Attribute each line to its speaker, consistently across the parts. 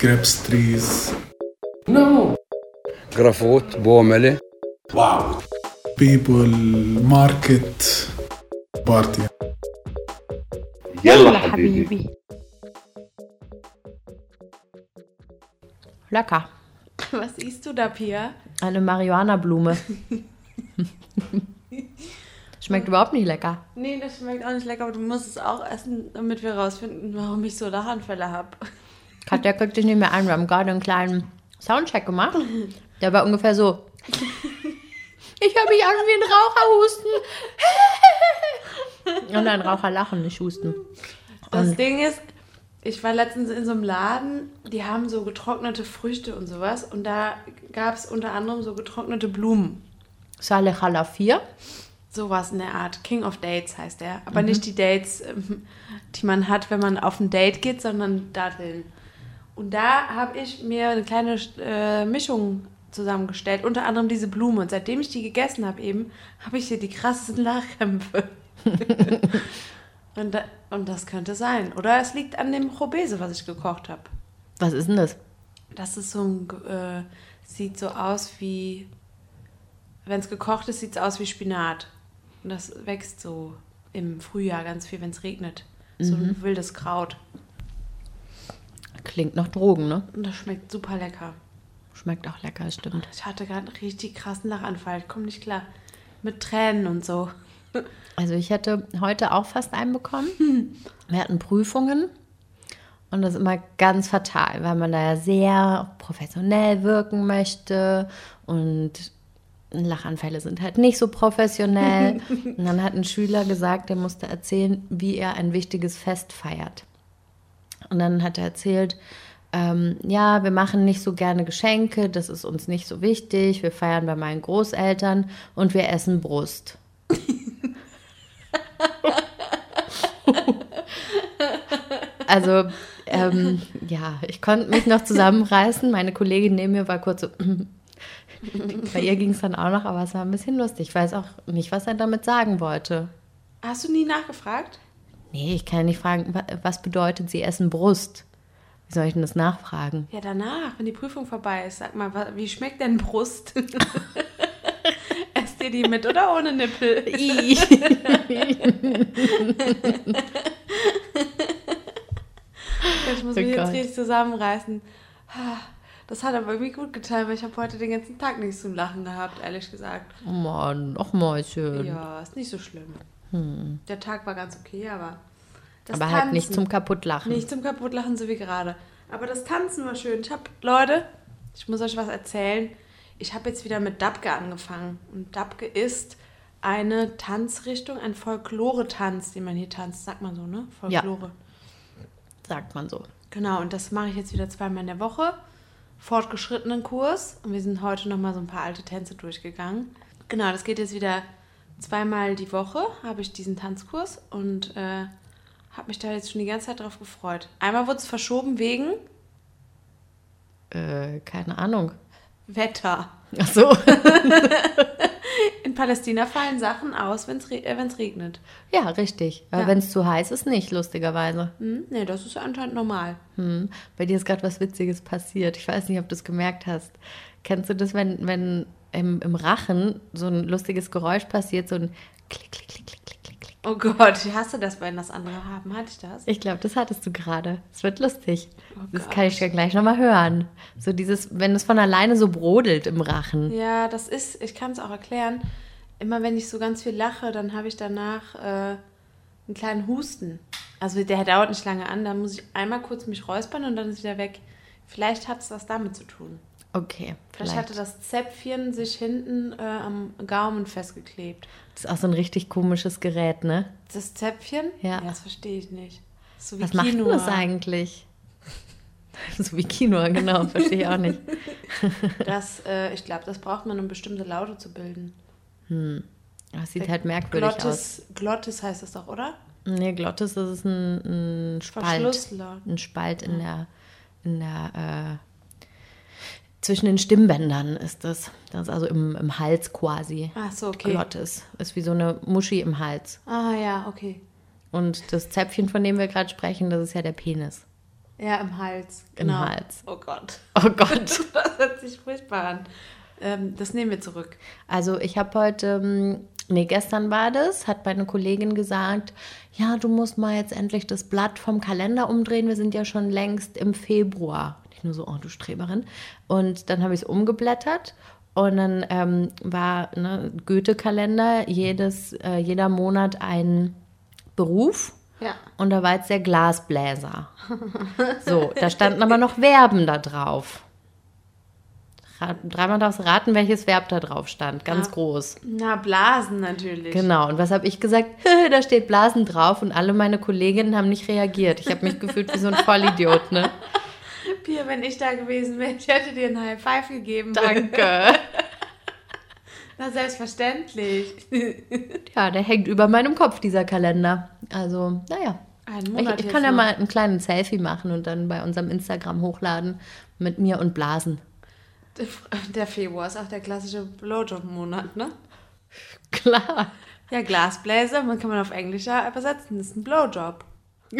Speaker 1: grapes trees.
Speaker 2: No.
Speaker 3: جرافوت بوملة
Speaker 2: Wow.
Speaker 1: People, market, party.
Speaker 2: يلا حبيبي.
Speaker 4: Lecker.
Speaker 5: Was isst du da, Pia?
Speaker 4: Eine Marihuana-Blume. Schmeckt überhaupt nicht lecker.
Speaker 5: Nee, das schmeckt auch nicht lecker, aber du musst es auch essen, damit wir rausfinden, warum ich so Lachanfälle habe.
Speaker 4: Katja kriegt dich nicht mehr ein. Wir haben gerade einen kleinen Soundcheck gemacht. Der war ungefähr so. Ich höre mich an wie ein Raucher husten. Und ein Raucher lachen, nicht husten.
Speaker 5: Das Ding ist, ich war letztens in so einem Laden, die haben so getrocknete Früchte und sowas und da gab es unter anderem so getrocknete Blumen.
Speaker 4: Saleh Halafir.
Speaker 5: Sowas in der Art. King of Dates heißt der. Aber nicht die Dates, ähm, die man hat, wenn man auf ein Date geht, sondern Datteln. Und da habe ich mir eine kleine äh, Mischung zusammengestellt, unter anderem diese Blume. Und seitdem ich die gegessen habe eben, habe ich hier die krassesten Lachkrämpfe. und, da, und das könnte sein. Oder es liegt an dem Robese, was ich gekocht habe.
Speaker 4: Was ist denn das?
Speaker 5: Das ist so ein, äh, sieht so aus wie, wenn es gekocht ist, sieht es aus wie Spinat. Und das wächst so im Frühjahr ganz viel, wenn es regnet. So ein wildes Kraut.
Speaker 4: Klingt nach Drogen, ne?
Speaker 5: Und das schmeckt super lecker.
Speaker 4: Schmeckt auch lecker, stimmt.
Speaker 5: Ich hatte gerade einen richtig krassen Lachanfall. Ich komme nicht klar. Mit Tränen und so.
Speaker 4: Also ich hätte heute auch fast einen bekommen. Wir hatten Prüfungen und das ist immer ganz fatal, weil man da ja sehr professionell wirken möchte und Lachanfälle sind halt nicht so professionell. und dann hat ein Schüler gesagt, der musste erzählen, wie er ein wichtiges Fest feiert. Und dann hat er erzählt, ähm, ja, wir machen nicht so gerne Geschenke, das ist uns nicht so wichtig. Wir feiern bei meinen Großeltern und wir essen Brust. also, ähm, ja, ich konnte mich noch zusammenreißen. Meine Kollegin neben mir war kurz so. Bei ihr ging es dann auch noch, aber es war ein bisschen lustig. Ich weiß auch nicht, was er damit sagen wollte.
Speaker 5: Hast du nie nachgefragt?
Speaker 4: Nee, ich kann ja nicht fragen, wa- was bedeutet, sie essen Brust? Wie soll ich denn das nachfragen?
Speaker 5: Ja, danach, wenn die Prüfung vorbei ist. Sag mal, wie schmeckt denn Brust? Esst ihr die mit oder ohne Nippel? Ich muss
Speaker 4: Oh
Speaker 5: mich jetzt
Speaker 4: Gott.
Speaker 5: richtig zusammenreißen. Das hat aber irgendwie gut getan, weil ich habe heute den ganzen Tag nichts zum Lachen gehabt, ehrlich gesagt.
Speaker 4: Oh Mann, noch mal schön.
Speaker 5: Ja, ist nicht so schlimm. Der Tag war ganz okay, aber das
Speaker 4: aber halt nicht zum Kaputtlachen.
Speaker 5: Nicht zum Kaputtlachen, so wie gerade. Aber das Tanzen war schön. Ich habe, Leute, ich muss euch was erzählen. Ich habe jetzt wieder mit Dabke angefangen. Und Dabke ist eine Tanzrichtung, ein Folklore-Tanz, den man hier tanzt. Sagt man so, ne?
Speaker 4: Ja.
Speaker 5: Folklore.
Speaker 4: Sagt man so.
Speaker 5: Genau, und das mache ich jetzt wieder zweimal in der Woche. Fortgeschrittenen Kurs. Und wir sind heute nochmal so ein paar alte Tänze durchgegangen. Genau, das geht jetzt wieder zweimal die Woche, habe ich diesen Tanzkurs und äh, habe mich da jetzt schon die ganze Zeit drauf gefreut. Einmal wurde es verschoben wegen
Speaker 4: Äh, keine Ahnung.
Speaker 5: Wetter.
Speaker 4: Ach so.
Speaker 5: In Palästina fallen Sachen aus, wenn es re äh, wenn's regnet.
Speaker 4: ja, richtig.
Speaker 5: Ja.
Speaker 4: wenn es zu heiß ist, nicht, lustigerweise.
Speaker 5: Hm? Nee, das ist ja anscheinend normal.
Speaker 4: Hm. Bei dir ist gerade was Witziges passiert. Ich weiß nicht, ob du es gemerkt hast. Kennst du das, wenn, wenn im, im Rachen so ein lustiges Geräusch passiert, so ein Klick, Klick, Klick, Klick, Klick, Klick, Klick.
Speaker 5: Oh Gott, ich hasse das, wenn das andere haben. Hatte ich das?
Speaker 4: Ich glaube, das hattest du gerade. Es wird lustig.
Speaker 5: Oh
Speaker 4: das
Speaker 5: Gott.
Speaker 4: kann ich dir gleich nochmal hören. So dieses, wenn es von alleine so brodelt im Rachen.
Speaker 5: Ja, das ist, ich kann es auch erklären. Immer wenn ich so ganz viel lache, dann habe ich danach äh, einen kleinen Husten. Also der dauert nicht lange an, dann muss ich einmal kurz mich räuspern und dann ist wieder weg. Vielleicht hat es was damit zu tun.
Speaker 4: Okay,
Speaker 5: Vielleicht,
Speaker 4: vielleicht.
Speaker 5: hatte das Zäpfchen sich hinten äh, am Gaumen festgeklebt.
Speaker 4: Das ist auch so ein richtig komisches Gerät, ne?
Speaker 5: Das Zäpfchen?
Speaker 4: Ja.
Speaker 5: das verstehe ich nicht. So
Speaker 4: Was macht denn
Speaker 5: Quinoa.
Speaker 4: das eigentlich? so wie Quinoa, genau, verstehe ich auch nicht.
Speaker 5: Das, äh, ich glaube, das braucht man, um bestimmte Laute zu bilden.
Speaker 4: Das sieht halt merkwürdig aus.
Speaker 5: Glottis, Glottis heißt das doch, oder?
Speaker 4: Nee, Glottis, das ist ein, ein Spalt. Ein Spalt in der, in der, äh, zwischen den Stimmbändern ist das. Das ist also im, im Hals quasi.
Speaker 5: Ach so, okay.
Speaker 4: Glottis. Ist wie so eine Muschi im Hals.
Speaker 5: Ah ja, okay.
Speaker 4: Und das Zäpfchen, von dem wir gerade sprechen, das ist ja der Penis.
Speaker 5: Ja, im Hals.
Speaker 4: Im
Speaker 5: Genau.
Speaker 4: Hals.
Speaker 5: Oh Gott.
Speaker 4: Oh Gott.
Speaker 5: Das hört sich furchtbar an. Ähm, das nehmen wir zurück.
Speaker 4: Also ich habe heute, ähm, nee, gestern war das, hat meine Kollegin gesagt, ja, du musst mal jetzt endlich das Blatt vom Kalender umdrehen, wir sind ja schon längst im Februar. Nur so, oh du Streberin. Und dann habe ich es umgeblättert und dann ähm, war ne, Goethe-Kalender, jedes, äh, jeder Monat ein Beruf.
Speaker 5: Ja.
Speaker 4: Und da war jetzt der Glasbläser. So, da standen aber noch Verben da drauf. Ra- Dreimal darfst du raten, welches Verb da drauf stand. Ganz
Speaker 5: Ah.
Speaker 4: groß.
Speaker 5: Na, Blasen natürlich.
Speaker 4: Genau. Und was habe ich gesagt? da steht Blasen drauf und alle meine Kolleginnen haben nicht reagiert. Ich habe mich gefühlt wie so ein Vollidiot, ne?
Speaker 5: Pia, wenn ich da gewesen wäre, ich hätte dir einen High Five gegeben.
Speaker 4: Danke.
Speaker 5: Na, selbstverständlich.
Speaker 4: Ja, der hängt über meinem Kopf, dieser Kalender. Also, naja.
Speaker 5: Einen
Speaker 4: Ich,
Speaker 5: Monat
Speaker 4: ich
Speaker 5: jetzt
Speaker 4: kann ja
Speaker 5: noch.
Speaker 4: mal einen kleinen Selfie machen und dann bei unserem Instagram hochladen mit mir und Blasen.
Speaker 5: Der Februar ist auch der klassische Blowjob-Monat, ne?
Speaker 4: Klar.
Speaker 5: Ja, Glasbläser, man kann man auf Englisch ja übersetzen. Das ist ein Blowjob.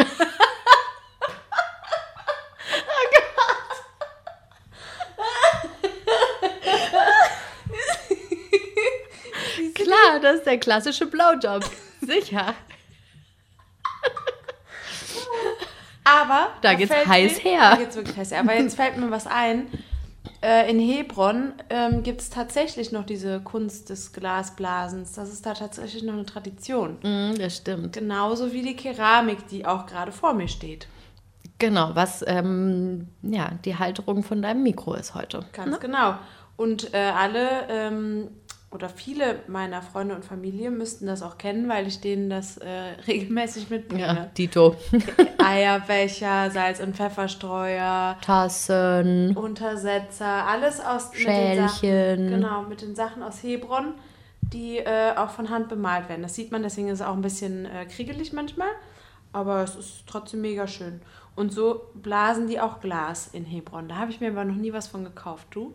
Speaker 4: Klar, das ist der klassische Blowjob. Sicher.
Speaker 5: Aber.
Speaker 4: Da geht's heiß
Speaker 5: mir-
Speaker 4: her.
Speaker 5: Da geht's wirklich heiß her. Aber jetzt fällt mir was ein. Äh, in Hebron ähm, gibt es tatsächlich noch diese Kunst des Glasblasens. Das ist da tatsächlich noch eine Tradition.
Speaker 4: Mm, das stimmt.
Speaker 5: Genauso wie die Keramik, die auch gerade vor mir steht.
Speaker 4: Genau, was ähm, ja, die Halterung von deinem Mikro ist heute.
Speaker 5: Ganz genau. Und äh, alle ähm, oder viele meiner Freunde und Familie müssten das auch kennen, weil ich denen das äh, regelmäßig mitbringe.
Speaker 4: Ja, Dito.
Speaker 5: Eierbecher, Salz- und Pfefferstreuer,
Speaker 4: Tassen,
Speaker 5: Untersetzer, alles aus mit den Sachen,
Speaker 4: Schälchen.
Speaker 5: genau, mit den Sachen aus Hebron, die äh, auch von Hand bemalt werden. Das sieht man, deswegen ist es auch ein bisschen äh, kriegelig manchmal, aber es ist trotzdem mega schön. Und so blasen die auch Glas in Hebron. Da habe ich mir aber noch nie was von gekauft. Du?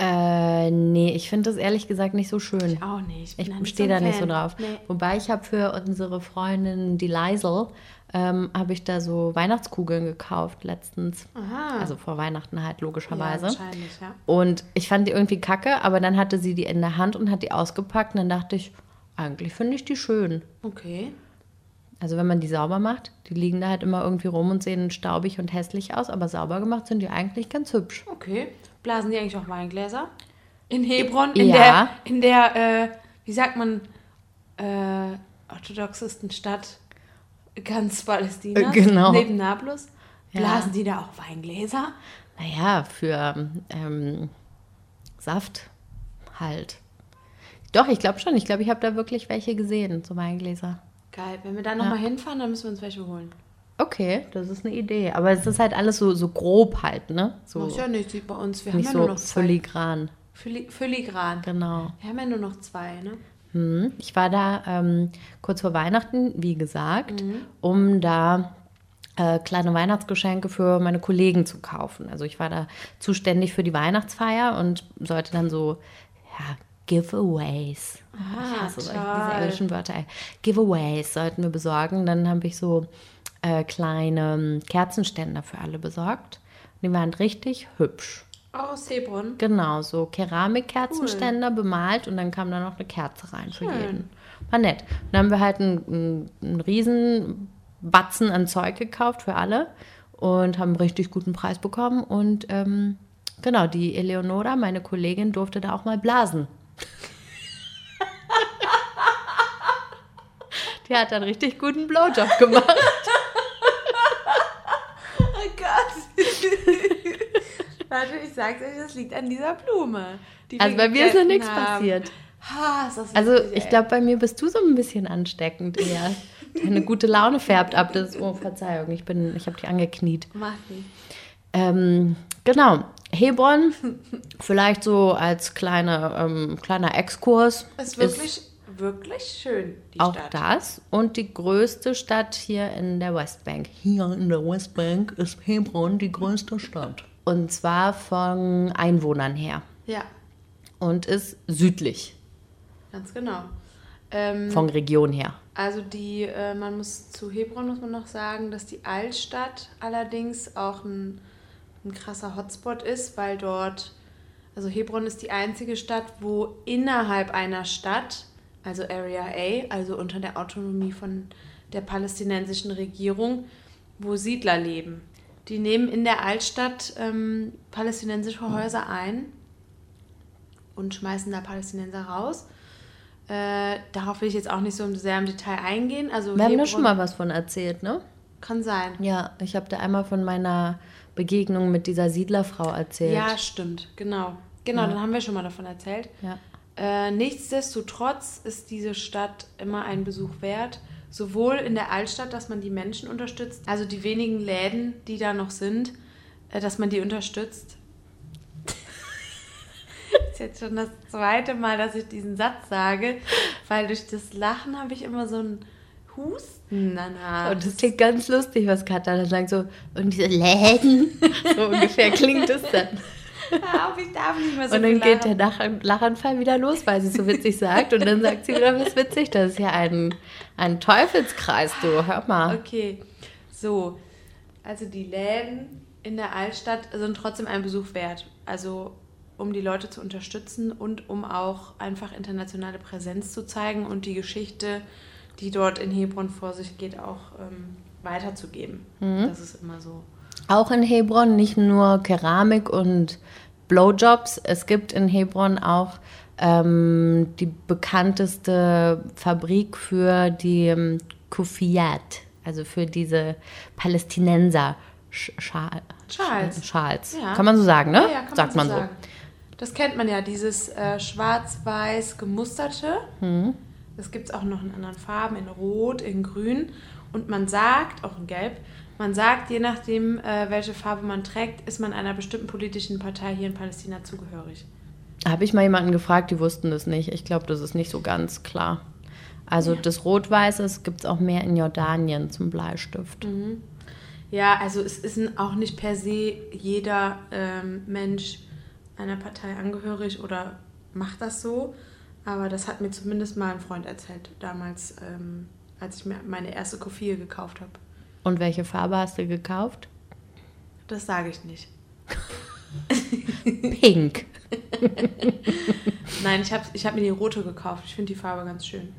Speaker 4: Äh, nee, ich finde das ehrlich gesagt nicht so schön.
Speaker 5: Auch nicht.
Speaker 4: Ich
Speaker 5: nicht
Speaker 4: stehe
Speaker 5: so
Speaker 4: da
Speaker 5: ein
Speaker 4: nicht so
Speaker 5: Fan.
Speaker 4: drauf.
Speaker 5: Nee.
Speaker 4: Wobei ich habe für unsere Freundin, die Liesel, ähm, habe ich da so Weihnachtskugeln gekauft letztens.
Speaker 5: Aha.
Speaker 4: Also vor Weihnachten halt logischerweise.
Speaker 5: Ja, wahrscheinlich, ja.
Speaker 4: Und ich fand die irgendwie kacke, aber dann hatte sie die in der Hand und hat die ausgepackt und dann dachte ich, eigentlich finde ich die schön.
Speaker 5: Okay.
Speaker 4: Also wenn man die sauber macht, die liegen da halt immer irgendwie rum und sehen staubig und hässlich aus, aber sauber gemacht sind die eigentlich ganz hübsch.
Speaker 5: Okay. Blasen die eigentlich auch Weingläser? In Hebron?
Speaker 4: Ja.
Speaker 5: In der, in der äh, wie sagt man, äh, orthodoxesten Stadt ganz Palästinas?
Speaker 4: Äh, genau.
Speaker 5: Neben Nablus?
Speaker 4: Ja.
Speaker 5: Blasen die da auch Weingläser?
Speaker 4: Naja, für ähm, Saft halt. Doch, ich glaube schon. Ich glaube, ich habe da wirklich welche gesehen, so Weingläser.
Speaker 5: Geil. Wenn wir da nochmal hinfahren, dann müssen wir uns welche holen.
Speaker 4: Okay, das ist eine Idee. Aber es ist halt alles so, so grob halt, ne? So
Speaker 5: Muss ja nicht, sieht bei uns. Wir haben ja nur
Speaker 4: so
Speaker 5: noch zwei.
Speaker 4: filigran.
Speaker 5: Fili Filigran.
Speaker 4: Genau.
Speaker 5: Wir haben ja nur noch zwei, ne?
Speaker 4: Hm. Ich war da ähm, kurz vor Weihnachten, wie gesagt,
Speaker 5: Mhm.
Speaker 4: um da äh, kleine Weihnachtsgeschenke für meine Kollegen zu kaufen. Also ich war da zuständig für die Weihnachtsfeier und sollte dann so, ja, Giveaways. ich hasse solche, diese
Speaker 5: toll.
Speaker 4: englischen Wörter. Giveaways sollten wir besorgen. Dann habe ich so äh, kleine ähm, Kerzenständer für alle besorgt. Die waren richtig hübsch.
Speaker 5: Auch aus Hebron.
Speaker 4: Genau, so Keramikkerzenständer bemalt und dann kam da noch eine Kerze rein für
Speaker 5: Schön.
Speaker 4: jeden. War nett. Und dann haben wir halt einen, einen, einen riesen Batzen an Zeug gekauft für alle und haben einen richtig guten Preis bekommen. Und ähm, genau, die Eleonora, meine Kollegin, durfte da auch mal blasen. die hat einen richtig guten Blowjob gemacht.
Speaker 5: Oh Gott. Warte, ich sag's euch, das liegt an dieser Blume. die
Speaker 4: Also bei mir ist noch nichts
Speaker 5: haben.
Speaker 4: passiert.
Speaker 5: Ha, ist
Speaker 4: Also ich
Speaker 5: ey.
Speaker 4: glaube, bei mir bist du so ein bisschen ansteckend eher. Deine gute Laune färbt ab. Das, oh, Verzeihung, ich, bin, ich habe dich angekniet.
Speaker 5: Macht nicht.
Speaker 4: Ähm, genau, Hebron, vielleicht so als kleine, ähm, kleiner Exkurs.
Speaker 5: Ist wirklich, wirklich schön, die
Speaker 4: auch
Speaker 5: Stadt.
Speaker 4: das. Und die größte Stadt hier in der Westbank. Hier in der Westbank ist Hebron die größte Stadt. Und zwar von Einwohnern her.
Speaker 5: Ja,
Speaker 4: Und ist südlich.
Speaker 5: ganz genau. Ähm,
Speaker 4: Von Region her.
Speaker 5: Also die, äh, man muss zu Hebron muss man noch sagen, dass die Altstadt allerdings auch ein, ein krasser Hotspot ist, weil dort, also Hebron ist die einzige Stadt, wo innerhalb einer Stadt, also Area A, also unter der Autonomie von der palästinensischen Regierung, wo Siedler leben. Die nehmen in der Altstadt ähm, palästinensische Häuser ein und schmeißen da Palästinenser raus. Äh, darauf will ich jetzt auch nicht so sehr im Detail eingehen. Also
Speaker 4: Wir haben da schon mal was von erzählt, ne?
Speaker 5: Kann sein.
Speaker 4: Ja, ich habe da einmal von meiner Begegnung mit dieser Siedlerfrau erzählt.
Speaker 5: Ja, stimmt. Genau. Genau, dann haben wir schon mal davon erzählt.
Speaker 4: Ja.
Speaker 5: Äh, nichtsdestotrotz ist diese Stadt immer ein Besuch wert. Sowohl in der Altstadt, dass man die Menschen unterstützt, also die wenigen Läden, die da noch sind, äh, dass man die unterstützt. das ist jetzt schon das zweite Mal, dass ich diesen Satz sage, weil durch das Lachen habe ich immer so ein Husten danach.
Speaker 4: Und das klingt ganz lustig, was Katja dann sagt, so, und diese Läden, so ungefähr klingt es dann.
Speaker 5: Hör auf, ich darf nicht mehr so
Speaker 4: Und dann geht der
Speaker 5: lachen.
Speaker 4: Lach Lachanfall wieder los, weil sie so witzig sagt. Und dann sagt sie wieder was witzig. Das ist ja ein, ein Teufelskreis, du. Hör mal.
Speaker 5: Okay, so. Also die Läden in der Altstadt sind trotzdem ein Besuch wert. Also um die Leute zu unterstützen und um auch einfach internationale Präsenz zu zeigen und die Geschichte, die dort in Hebron vor sich geht, auch ähm, weiterzugeben. Das ist immer so.
Speaker 4: Auch in Hebron nicht nur Keramik und Blowjobs. Es gibt in Hebron auch ähm, die bekannteste Fabrik für die ähm, Kufiyat, also für diese Palästinenser Sch- Schal
Speaker 5: Schals.
Speaker 4: Schals.
Speaker 5: Ja.
Speaker 4: Kann man so sagen, ne?
Speaker 5: Ja, ja, kann
Speaker 4: Sagt man,
Speaker 5: so
Speaker 4: so.
Speaker 5: sagen. Das kennt man ja, dieses äh, schwarz-weiß gemusterte.
Speaker 4: Mhm.
Speaker 5: Das gibt es auch noch in anderen Farben, in Rot, in Grün. Und man sagt, auch in Gelb, man sagt, je nachdem, äh, welche Farbe man trägt, ist man einer bestimmten politischen Partei hier in Palästina zugehörig.
Speaker 4: Da habe ich mal jemanden gefragt, die wussten das nicht. Ich glaube, das ist nicht so ganz klar. Also das Rot-Weißes gibt es auch mehr in Jordanien zum Bleistift.
Speaker 5: Ja, also es ist auch nicht per se jeder ähm, Mensch einer Partei angehörig oder macht das so. Aber das hat mir zumindest mal ein Freund erzählt, damals, ähm, als ich mir meine erste Kofie gekauft habe.
Speaker 4: Und welche Farbe hast du gekauft?
Speaker 5: Das sage ich nicht.
Speaker 4: Pink.
Speaker 5: Nein, ich habe ich hab mir die rote gekauft. Ich finde die Farbe ganz schön.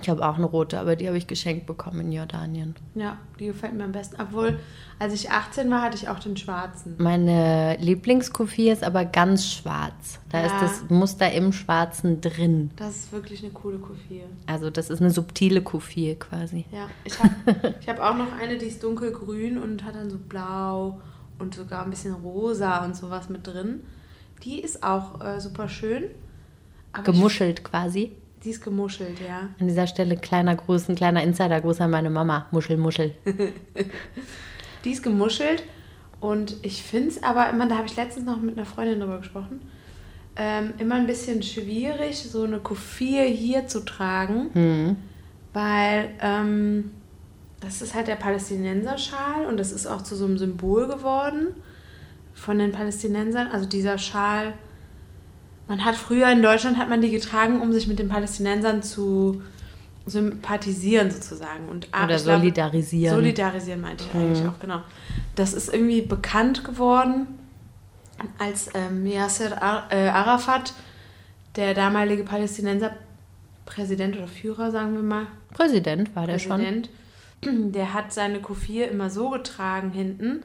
Speaker 4: Ich habe auch eine rote, aber die habe ich geschenkt bekommen in Jordanien.
Speaker 5: Ja, die gefällt mir am besten. Obwohl, als ich 18 war, hatte ich auch den schwarzen.
Speaker 4: Meine Lieblingskofie ist aber ganz schwarz. Da
Speaker 5: Ja.
Speaker 4: ist das Muster im Schwarzen drin.
Speaker 5: Das ist wirklich eine coole Kofie.
Speaker 4: Also das ist eine subtile Kofie quasi.
Speaker 5: Ja, ich habe ich hab auch noch eine, die ist dunkelgrün und hat dann so blau und sogar ein bisschen rosa und sowas mit drin. Die ist auch äh, super schön. Aber
Speaker 4: Gemuschelt quasi.
Speaker 5: Die ist gemuschelt, ja.
Speaker 4: An dieser Stelle kleiner Gruß, ein kleiner Insider-Gruß an meine Mama. Muschel, Muschel.
Speaker 5: Die ist gemuschelt und ich finde es aber immer, da habe ich letztens noch mit einer Freundin drüber gesprochen, ähm, immer ein bisschen schwierig, so eine Kufie hier zu tragen, weil ähm, das ist halt der Palästinenserschal und das ist auch zu so einem Symbol geworden von den Palästinensern. Also dieser Schal, man hat früher in Deutschland hat man die getragen, um sich mit den Palästinensern zu sympathisieren sozusagen und ah,
Speaker 4: Oder
Speaker 5: ich glaube-
Speaker 4: solidarisieren.
Speaker 5: Solidarisieren meinte ich eigentlich auch, genau. Das ist irgendwie bekannt geworden, als ähm, Yasser äh, Arafat, der damalige Palästinenser Präsident oder Führer, sagen wir mal,
Speaker 4: Präsident war der schon.
Speaker 5: Präsident, der hat seine Kufir immer so getragen hinten,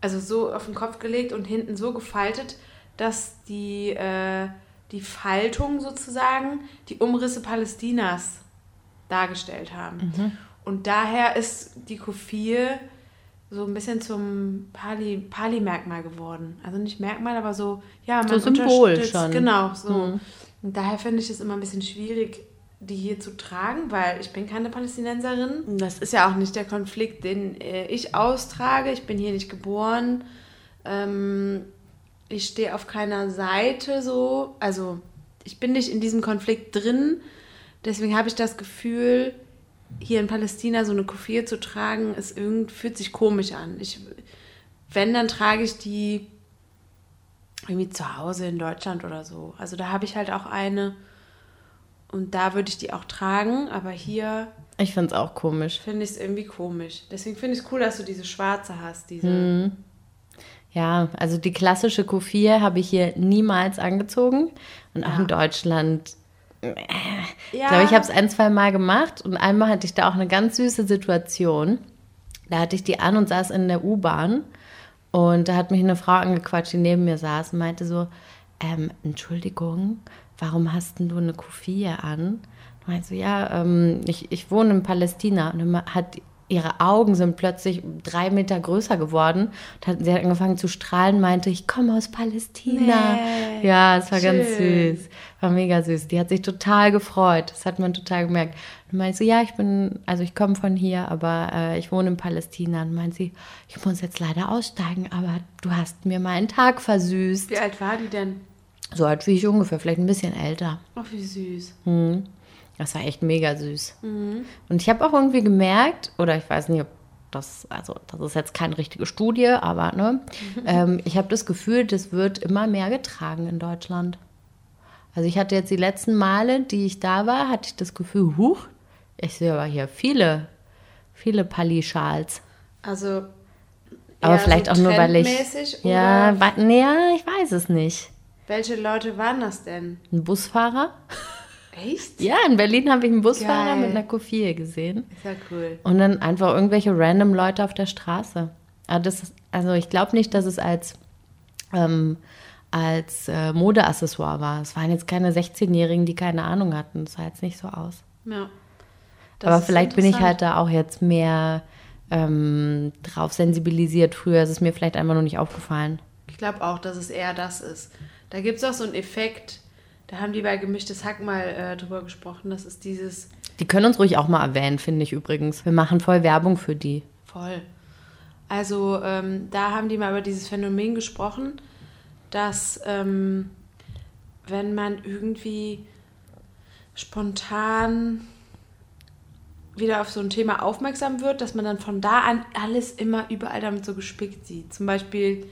Speaker 5: also so auf den Kopf gelegt und hinten so gefaltet, dass die, äh, die Faltung sozusagen die Umrisse Palästinas dargestellt haben. Und daher ist die Kufir so ein bisschen zum Pali- Pali-Merkmal geworden. Also nicht Merkmal, aber so, ja, man
Speaker 4: So Symbol schon.
Speaker 5: Genau, so. Und daher finde ich es immer ein bisschen schwierig, die hier zu tragen, weil ich bin keine Palästinenserin. Das ist ja auch nicht der Konflikt, den äh, ich austrage. Ich bin hier nicht geboren. Ähm, ich stehe auf keiner Seite so. Also ich bin nicht in diesem Konflikt drin. Deswegen habe ich das Gefühl, hier in Palästina so eine Kufie zu tragen, ist irgend, fühlt sich komisch an. Ich, wenn, dann trage ich die irgendwie zu Hause in Deutschland oder so. Also da habe ich halt auch eine. Und da würde ich die auch tragen, aber hier
Speaker 4: Ich finde es auch komisch.
Speaker 5: finde ich es irgendwie komisch. Deswegen finde ich es cool, dass du diese schwarze hast. Diese.
Speaker 4: Hm. Ja, also die klassische Q4 habe ich hier niemals angezogen. Und auch in Deutschland
Speaker 5: Ja,
Speaker 4: Ich glaube, ich habe es ein, zwei Mal gemacht und einmal hatte ich da auch eine ganz süße Situation. Da hatte ich die an und saß in der U-Bahn und da hat mich eine Frau angequatscht, die neben mir saß und meinte so, ähm, Entschuldigung, warum hast denn du eine Kufie an? Ich meinte so, ja, ähm, ich, ich wohne in Palästina und dann hat ihre Augen sind plötzlich drei Meter größer geworden. Hat, sie hat angefangen zu strahlen, meinte, ich komme aus Palästina.
Speaker 5: Nee.
Speaker 4: Ja, es war ganz
Speaker 5: Schön.
Speaker 4: süß. War mega süß. Die hat sich total gefreut. Das hat man total gemerkt. Und meinte sie, ja, ich bin, also ich komme von hier, aber äh, ich wohne in Palästina. Und meint sie, ich muss jetzt leider aussteigen, aber du hast mir meinen Tag versüßt.
Speaker 5: Wie alt war die denn?
Speaker 4: So alt wie ich ungefähr, vielleicht ein bisschen älter.
Speaker 5: Ach, wie süß.
Speaker 4: Das war echt mega süß. Und ich habe auch irgendwie gemerkt, oder ich weiß nicht, ob das, also das ist jetzt keine richtige Studie, aber ne, ähm, ich habe das Gefühl, das wird immer mehr getragen in Deutschland. Also ich hatte jetzt die letzten Male, die ich da war, hatte ich das Gefühl, huch, ich sehe aber hier viele, viele Palli-Schals.
Speaker 5: Also.
Speaker 4: Aber vielleicht
Speaker 5: so
Speaker 4: auch nur, weil ich. Ja, wa, nee, ja, ich weiß es nicht.
Speaker 5: Welche Leute waren das denn?
Speaker 4: Ein Busfahrer?
Speaker 5: Echt?
Speaker 4: Ja, in Berlin habe ich einen Busfahrer
Speaker 5: Geil.
Speaker 4: mit einer Kufie gesehen.
Speaker 5: Ist ja cool.
Speaker 4: Und dann einfach irgendwelche random Leute auf der Straße. Aber das ist, also ich glaube nicht, dass es als, ähm, als äh, Modeaccessoire war. Es waren jetzt keine 16-Jährigen, die keine Ahnung hatten. Das sah jetzt nicht so aus.
Speaker 5: Ja. Das
Speaker 4: Aber vielleicht bin ich halt da auch jetzt mehr ähm, drauf sensibilisiert. Früher ist es mir vielleicht einfach nur nicht aufgefallen.
Speaker 5: Ich glaube auch, dass es eher das ist. Da gibt es auch so einen Effekt, da haben die bei Gemischtes Hack mal äh, drüber gesprochen, das ist dieses
Speaker 4: Die können uns ruhig auch mal erwähnen, finde ich übrigens. Wir machen voll Werbung für die.
Speaker 5: voll. Also ähm, da haben die mal über dieses Phänomen gesprochen, dass ähm, wenn man irgendwie spontan wieder auf so ein Thema aufmerksam wird, dass man dann von da an alles immer überall damit so gespickt sieht. Zum Beispiel,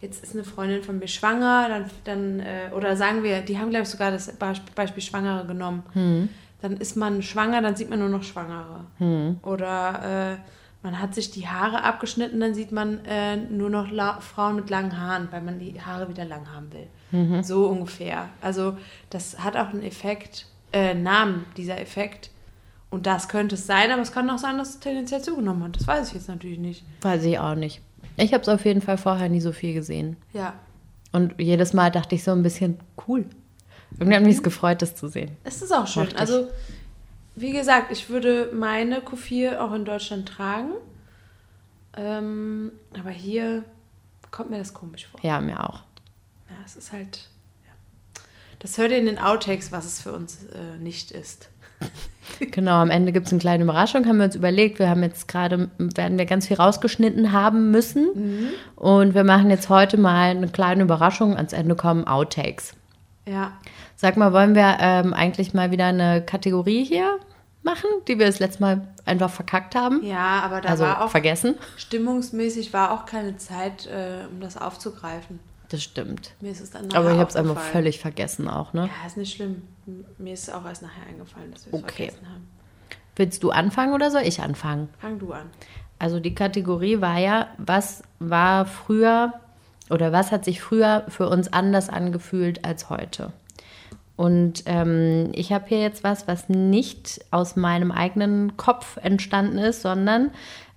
Speaker 5: jetzt ist eine Freundin von mir schwanger, dann, dann äh, oder sagen wir, die haben, glaube ich, sogar das Beisp- Beispiel Schwangere genommen. Dann ist man schwanger, dann sieht man nur noch Schwangere. Oder äh, man hat sich die Haare abgeschnitten, dann sieht man äh, nur noch Frauen mit langen Haaren, weil man die Haare wieder lang haben will. So ungefähr. Also das hat auch einen Effekt, äh, Namen, dieser Effekt. Und das könnte es sein, aber es kann auch sein, dass es tendenziell zugenommen hat. Das weiß ich jetzt natürlich nicht.
Speaker 4: Weiß ich auch nicht. Ich habe es auf jeden Fall vorher nie so viel gesehen.
Speaker 5: Ja,
Speaker 4: Und jedes Mal dachte ich so ein bisschen cool. Irgendwie hat mich es gefreut, das zu sehen.
Speaker 5: es ist auch schön. Also, wie gesagt, ich würde meine Q4 auch in Deutschland tragen. Ähm, aber hier kommt mir das komisch vor.
Speaker 4: Ja, mir auch.
Speaker 5: Ja, es ist halt. Ja. Das hört ihr in den Outtakes, was es für uns äh, nicht ist.
Speaker 4: Genau, am Ende gibt es eine kleine Überraschung, haben wir uns überlegt. Wir haben jetzt gerade, werden wir ganz viel rausgeschnitten haben müssen. Und wir machen jetzt heute mal eine kleine Überraschung. Ans Ende kommen Outtakes.
Speaker 5: Ja,
Speaker 4: Sag mal, wollen wir ähm, eigentlich mal wieder eine Kategorie hier machen, die wir das letzte Mal einfach verkackt haben?
Speaker 5: ja, aber da
Speaker 4: also
Speaker 5: war auch
Speaker 4: vergessen.
Speaker 5: stimmungsmäßig war auch keine Zeit, äh, um das aufzugreifen.
Speaker 4: Das stimmt.
Speaker 5: Mir ist es dann
Speaker 4: Aber ich habe es einfach völlig vergessen auch, ne?
Speaker 5: Ja, ist nicht schlimm. Mir ist auch erst nachher eingefallen, dass wir es
Speaker 4: Okay.
Speaker 5: vergessen haben.
Speaker 4: Willst du anfangen oder soll ich anfangen?
Speaker 5: Fang du an.
Speaker 4: Also die Kategorie war ja, was war früher oder was hat sich früher für uns anders angefühlt als heute? Und ähm, ich habe hier jetzt was, was nicht aus meinem eigenen Kopf entstanden ist, sondern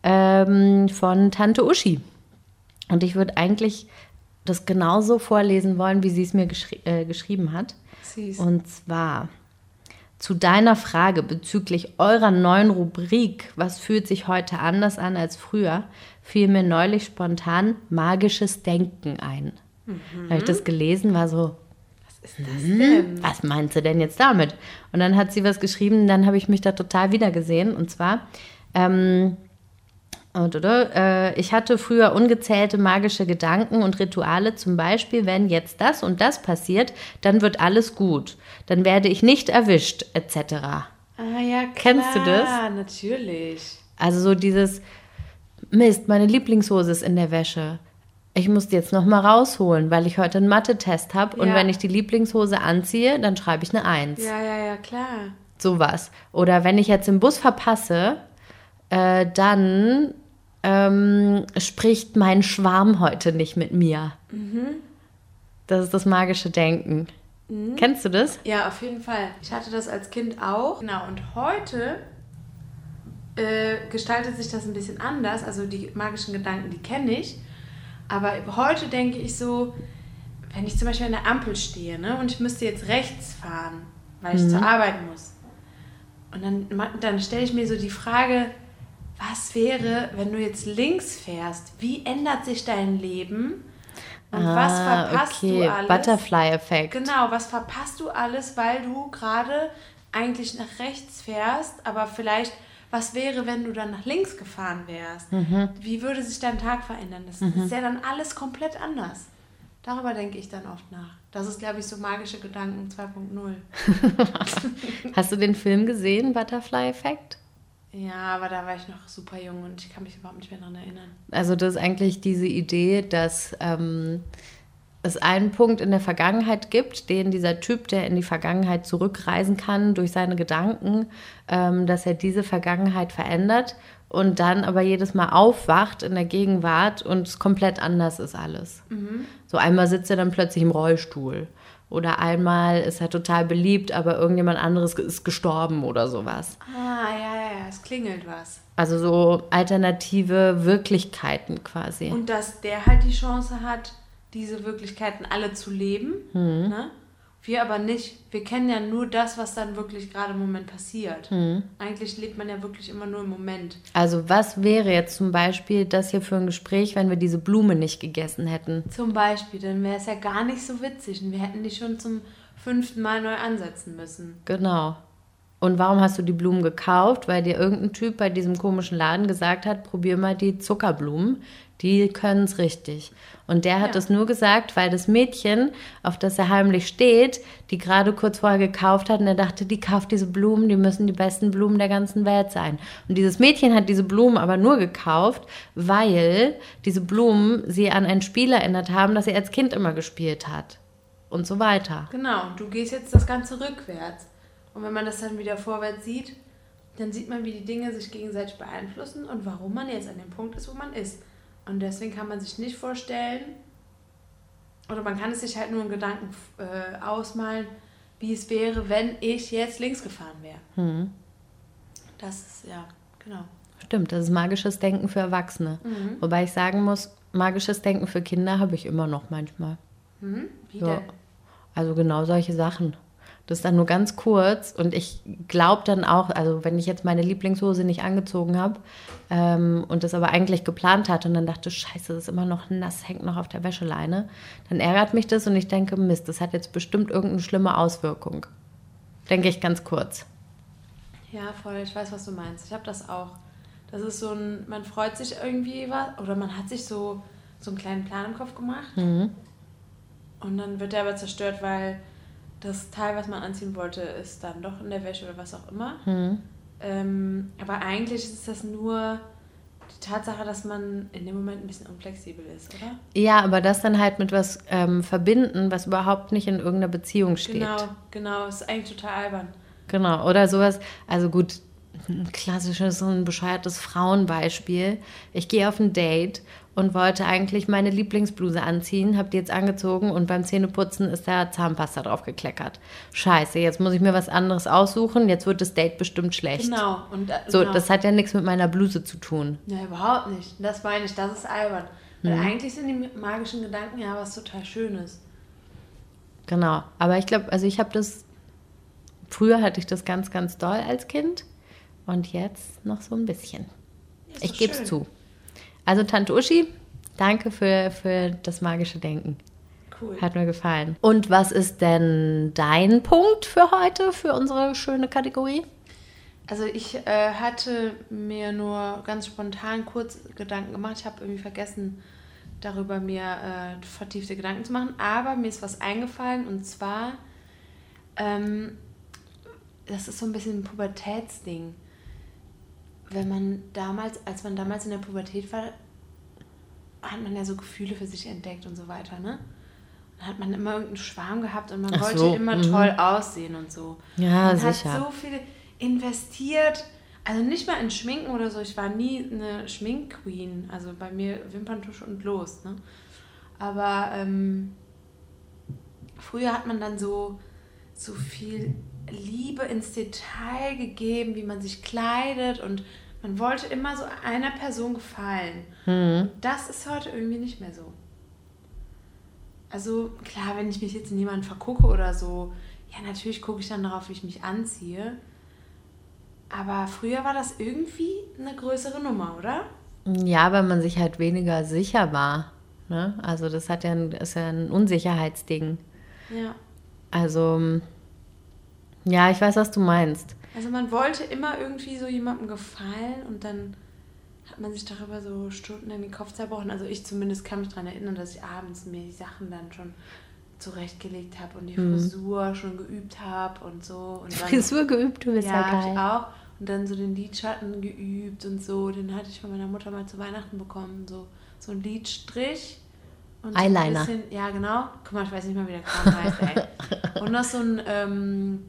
Speaker 4: ähm, von Tante Uschi. Und ich würde eigentlich das genauso vorlesen wollen, wie sie es mir geschri äh, geschrieben hat.
Speaker 5: Süß.
Speaker 4: Und zwar zu deiner Frage bezüglich eurer neuen Rubrik, was fühlt sich heute anders an als früher, fiel mir neulich spontan magisches Denken ein. Habe ich das gelesen, war so,
Speaker 5: Was ist das denn?
Speaker 4: was meint sie denn jetzt damit? Und dann hat sie was geschrieben, dann habe ich mich da total wiedergesehen. Und zwar, ähm, äh, ich hatte früher ungezählte magische Gedanken und Rituale, zum Beispiel, wenn jetzt das und das passiert, dann wird alles gut. Dann werde ich nicht erwischt, etc.
Speaker 5: Ah ja, klar.
Speaker 4: Kennst du das?
Speaker 5: natürlich.
Speaker 4: Also so dieses, Mist, meine Lieblingshose ist in der Wäsche. ich muss die jetzt noch mal rausholen, weil ich heute einen Mathe-Test habe und
Speaker 5: Ja.
Speaker 4: wenn ich die Lieblingshose anziehe, dann schreibe ich eine Eins.
Speaker 5: Ja, ja, ja, klar.
Speaker 4: Sowas. Oder wenn ich jetzt den Bus verpasse, äh, dann ähm, spricht mein Schwarm heute nicht mit mir. Das ist das magische Denken. Kennst du das?
Speaker 5: Ja, auf jeden Fall. Ich hatte das als Kind auch. Genau, und heute äh, gestaltet sich das ein bisschen anders. Also die magischen Gedanken, die kenne ich. Aber heute denke ich so, wenn ich zum Beispiel an der Ampel stehe ne, und ich müsste jetzt rechts fahren, weil ich zur Arbeit muss. Und dann, dann stelle ich mir so die Frage, was wäre, wenn du jetzt links fährst? Wie ändert sich dein Leben? Und was verpasst
Speaker 4: Ah, okay.
Speaker 5: du alles?
Speaker 4: Butterfly-Effekt.
Speaker 5: Genau, was verpasst du alles, weil du gerade eigentlich nach rechts fährst, aber vielleicht, was wäre, wenn du dann nach links gefahren wärst?
Speaker 4: Mhm.
Speaker 5: Wie würde sich dein Tag verändern? Das ist ja dann alles komplett anders. Darüber denke ich dann oft nach. Das ist, glaube ich, so magische Gedanken 2.0.
Speaker 4: Hast du den Film gesehen, Butterfly-Effekt?
Speaker 5: Ja, aber da war ich noch super jung und ich kann mich überhaupt nicht mehr daran erinnern.
Speaker 4: Also das ist eigentlich diese Idee, dass ähm, es einen Punkt in der Vergangenheit gibt, den dieser Typ, der in die Vergangenheit zurückreisen kann durch seine Gedanken, ähm, dass er diese Vergangenheit verändert und dann aber jedes Mal aufwacht in der Gegenwart und es komplett anders ist alles. So einmal sitzt er dann plötzlich im Rollstuhl oder einmal ist er total beliebt, aber irgendjemand anderes ist gestorben oder sowas.
Speaker 5: Ah, ja, ja, ja, es klingelt was.
Speaker 4: Also so alternative Wirklichkeiten quasi.
Speaker 5: Und dass der halt die Chance hat, diese Wirklichkeiten alle zu leben. Ne? Wir aber nicht. Wir kennen ja nur das, was dann wirklich gerade im Moment passiert. Eigentlich lebt man ja wirklich immer nur im Moment.
Speaker 4: Also was wäre jetzt zum Beispiel das hier für ein Gespräch, wenn wir diese Blume nicht gegessen hätten?
Speaker 5: Zum Beispiel, dann wäre es ja gar nicht so witzig und wir hätten die schon zum fünften Mal neu ansetzen müssen.
Speaker 4: Genau. Und warum hast du die Blumen gekauft? Weil dir irgendein Typ bei diesem komischen Laden gesagt hat, probier mal die Zuckerblumen. Die können es richtig. Und der hat
Speaker 5: Ja.
Speaker 4: das nur gesagt, weil das Mädchen, auf das er heimlich steht, die gerade kurz vorher gekauft hat und er dachte, die kauft diese Blumen, die müssen die besten Blumen der ganzen Welt sein. Und dieses Mädchen hat diese Blumen aber nur gekauft, weil diese Blumen sie an ein Spiel erinnert haben, das sie als Kind immer gespielt hat. Und so weiter.
Speaker 5: Genau, du gehst jetzt das Ganze rückwärts. Und wenn man das dann wieder vorwärts sieht, dann sieht man, wie die Dinge sich gegenseitig beeinflussen und warum man jetzt an dem Punkt ist, wo man ist. Und deswegen kann man sich nicht vorstellen, oder man kann es sich halt nur in Gedanken äh, ausmalen, wie es wäre, wenn ich jetzt links gefahren wäre. Das ist, ja, genau.
Speaker 4: Stimmt, das ist magisches Denken für Erwachsene.
Speaker 5: Mhm.
Speaker 4: Wobei ich sagen muss, magisches Denken für Kinder habe ich immer noch manchmal.
Speaker 5: Mhm. Wie denn?
Speaker 4: Also genau solche Sachen. Das ist dann nur ganz kurz und ich glaube dann auch, also wenn ich jetzt meine Lieblingshose nicht angezogen habe ähm, und das aber eigentlich geplant hatte und dann dachte, scheiße, das ist immer noch nass, hängt noch auf der Wäscheleine, dann ärgert mich das und ich denke, Mist, das hat jetzt bestimmt irgendeine schlimme Auswirkung. Denke ich ganz kurz.
Speaker 5: Ja, voll, ich weiß, was du meinst. Ich habe das auch. Das ist so ein, man freut sich irgendwie was, oder man hat sich so, so einen kleinen Plan im Kopf gemacht. Und dann wird der aber zerstört, weil das Teil, was man anziehen wollte, ist dann doch in der Wäsche oder was auch immer. Ähm, aber eigentlich ist das nur die Tatsache, dass man in dem Moment ein bisschen unflexibel ist, oder?
Speaker 4: Ja, aber das dann halt mit was ähm, verbinden, was überhaupt nicht in irgendeiner Beziehung steht.
Speaker 5: Genau, genau. Ist eigentlich total albern.
Speaker 4: Genau, oder sowas, also gut, ein klassisches, so ein bescheuertes Frauenbeispiel. Ich gehe auf ein Date und wollte eigentlich meine Lieblingsbluse anziehen, habe die jetzt angezogen und beim Zähneputzen ist da Zahnpasta drauf gekleckert. Scheiße, jetzt muss ich mir was anderes aussuchen, jetzt wird das Date bestimmt schlecht.
Speaker 5: Genau. Und, äh,
Speaker 4: So,
Speaker 5: genau.
Speaker 4: das hat ja nichts mit meiner Bluse zu tun.
Speaker 5: Ja, überhaupt nicht. Das meine ich, das ist albern. Weil eigentlich sind die magischen Gedanken ja was total Schönes.
Speaker 4: Genau, aber ich glaube, also ich habe das, früher hatte ich das ganz, ganz doll als Kind und jetzt noch so ein bisschen. Ich gebe es zu. Also Tante Uschi, danke für, für das magische Denken.
Speaker 5: Cool.
Speaker 4: Hat mir gefallen. Und was ist denn dein Punkt für heute, für unsere schöne Kategorie?
Speaker 5: Also ich äh, hatte mir nur ganz spontan kurz Gedanken gemacht. Ich habe irgendwie vergessen, darüber mir äh, vertiefte Gedanken zu machen. Aber mir ist was eingefallen und zwar, ähm, das ist so ein bisschen ein Pubertätsding. Wenn man damals, als man damals in der Pubertät war, hat man ja so Gefühle für sich entdeckt und so weiter, ne? Dann hat man immer irgendeinen Schwarm gehabt und man
Speaker 4: Ach
Speaker 5: wollte
Speaker 4: so,
Speaker 5: immer
Speaker 4: mhm.
Speaker 5: toll aussehen und so.
Speaker 4: Ja,
Speaker 5: man
Speaker 4: sicher.
Speaker 5: hat so viel investiert, also nicht mal in Schminken oder so. Ich war nie eine Schminkqueen. Also bei mir Wimperntusche und los, ne? Aber ähm, früher hat man dann so, so viel Liebe ins Detail gegeben, wie man sich kleidet und man wollte immer so einer Person gefallen. Und das ist heute irgendwie nicht mehr so. Also klar, wenn ich mich jetzt in jemanden vergucke oder so, ja, natürlich gucke ich dann darauf, wie ich mich anziehe. Aber früher war das irgendwie eine größere Nummer, oder?
Speaker 4: Ja, weil man sich halt weniger sicher war. Ne? Also das hat ja ein, ist ja ein Unsicherheitsding.
Speaker 5: Ja.
Speaker 4: Also, ja, ich weiß, was du meinst.
Speaker 5: Also man wollte immer irgendwie so jemandem gefallen und dann hat man sich darüber so Stunden in den Kopf zerbrochen. Also ich zumindest kann mich daran erinnern, dass ich abends mir die Sachen dann schon zurechtgelegt habe und die Frisur schon geübt habe und so. Und dann,
Speaker 4: Frisur geübt, du bist ja,
Speaker 5: ja, hab
Speaker 4: geil.
Speaker 5: ich auch. Und dann so den Lidschatten geübt und so. Den hatte ich von meiner Mutter mal zu Weihnachten bekommen. So, so ein Lidstrich. Und so ein
Speaker 4: Eyeliner.
Speaker 5: bisschen- ja, genau. Guck mal, ich weiß nicht mal, wie der Kram heißt, ey. Und noch so ein, ähm,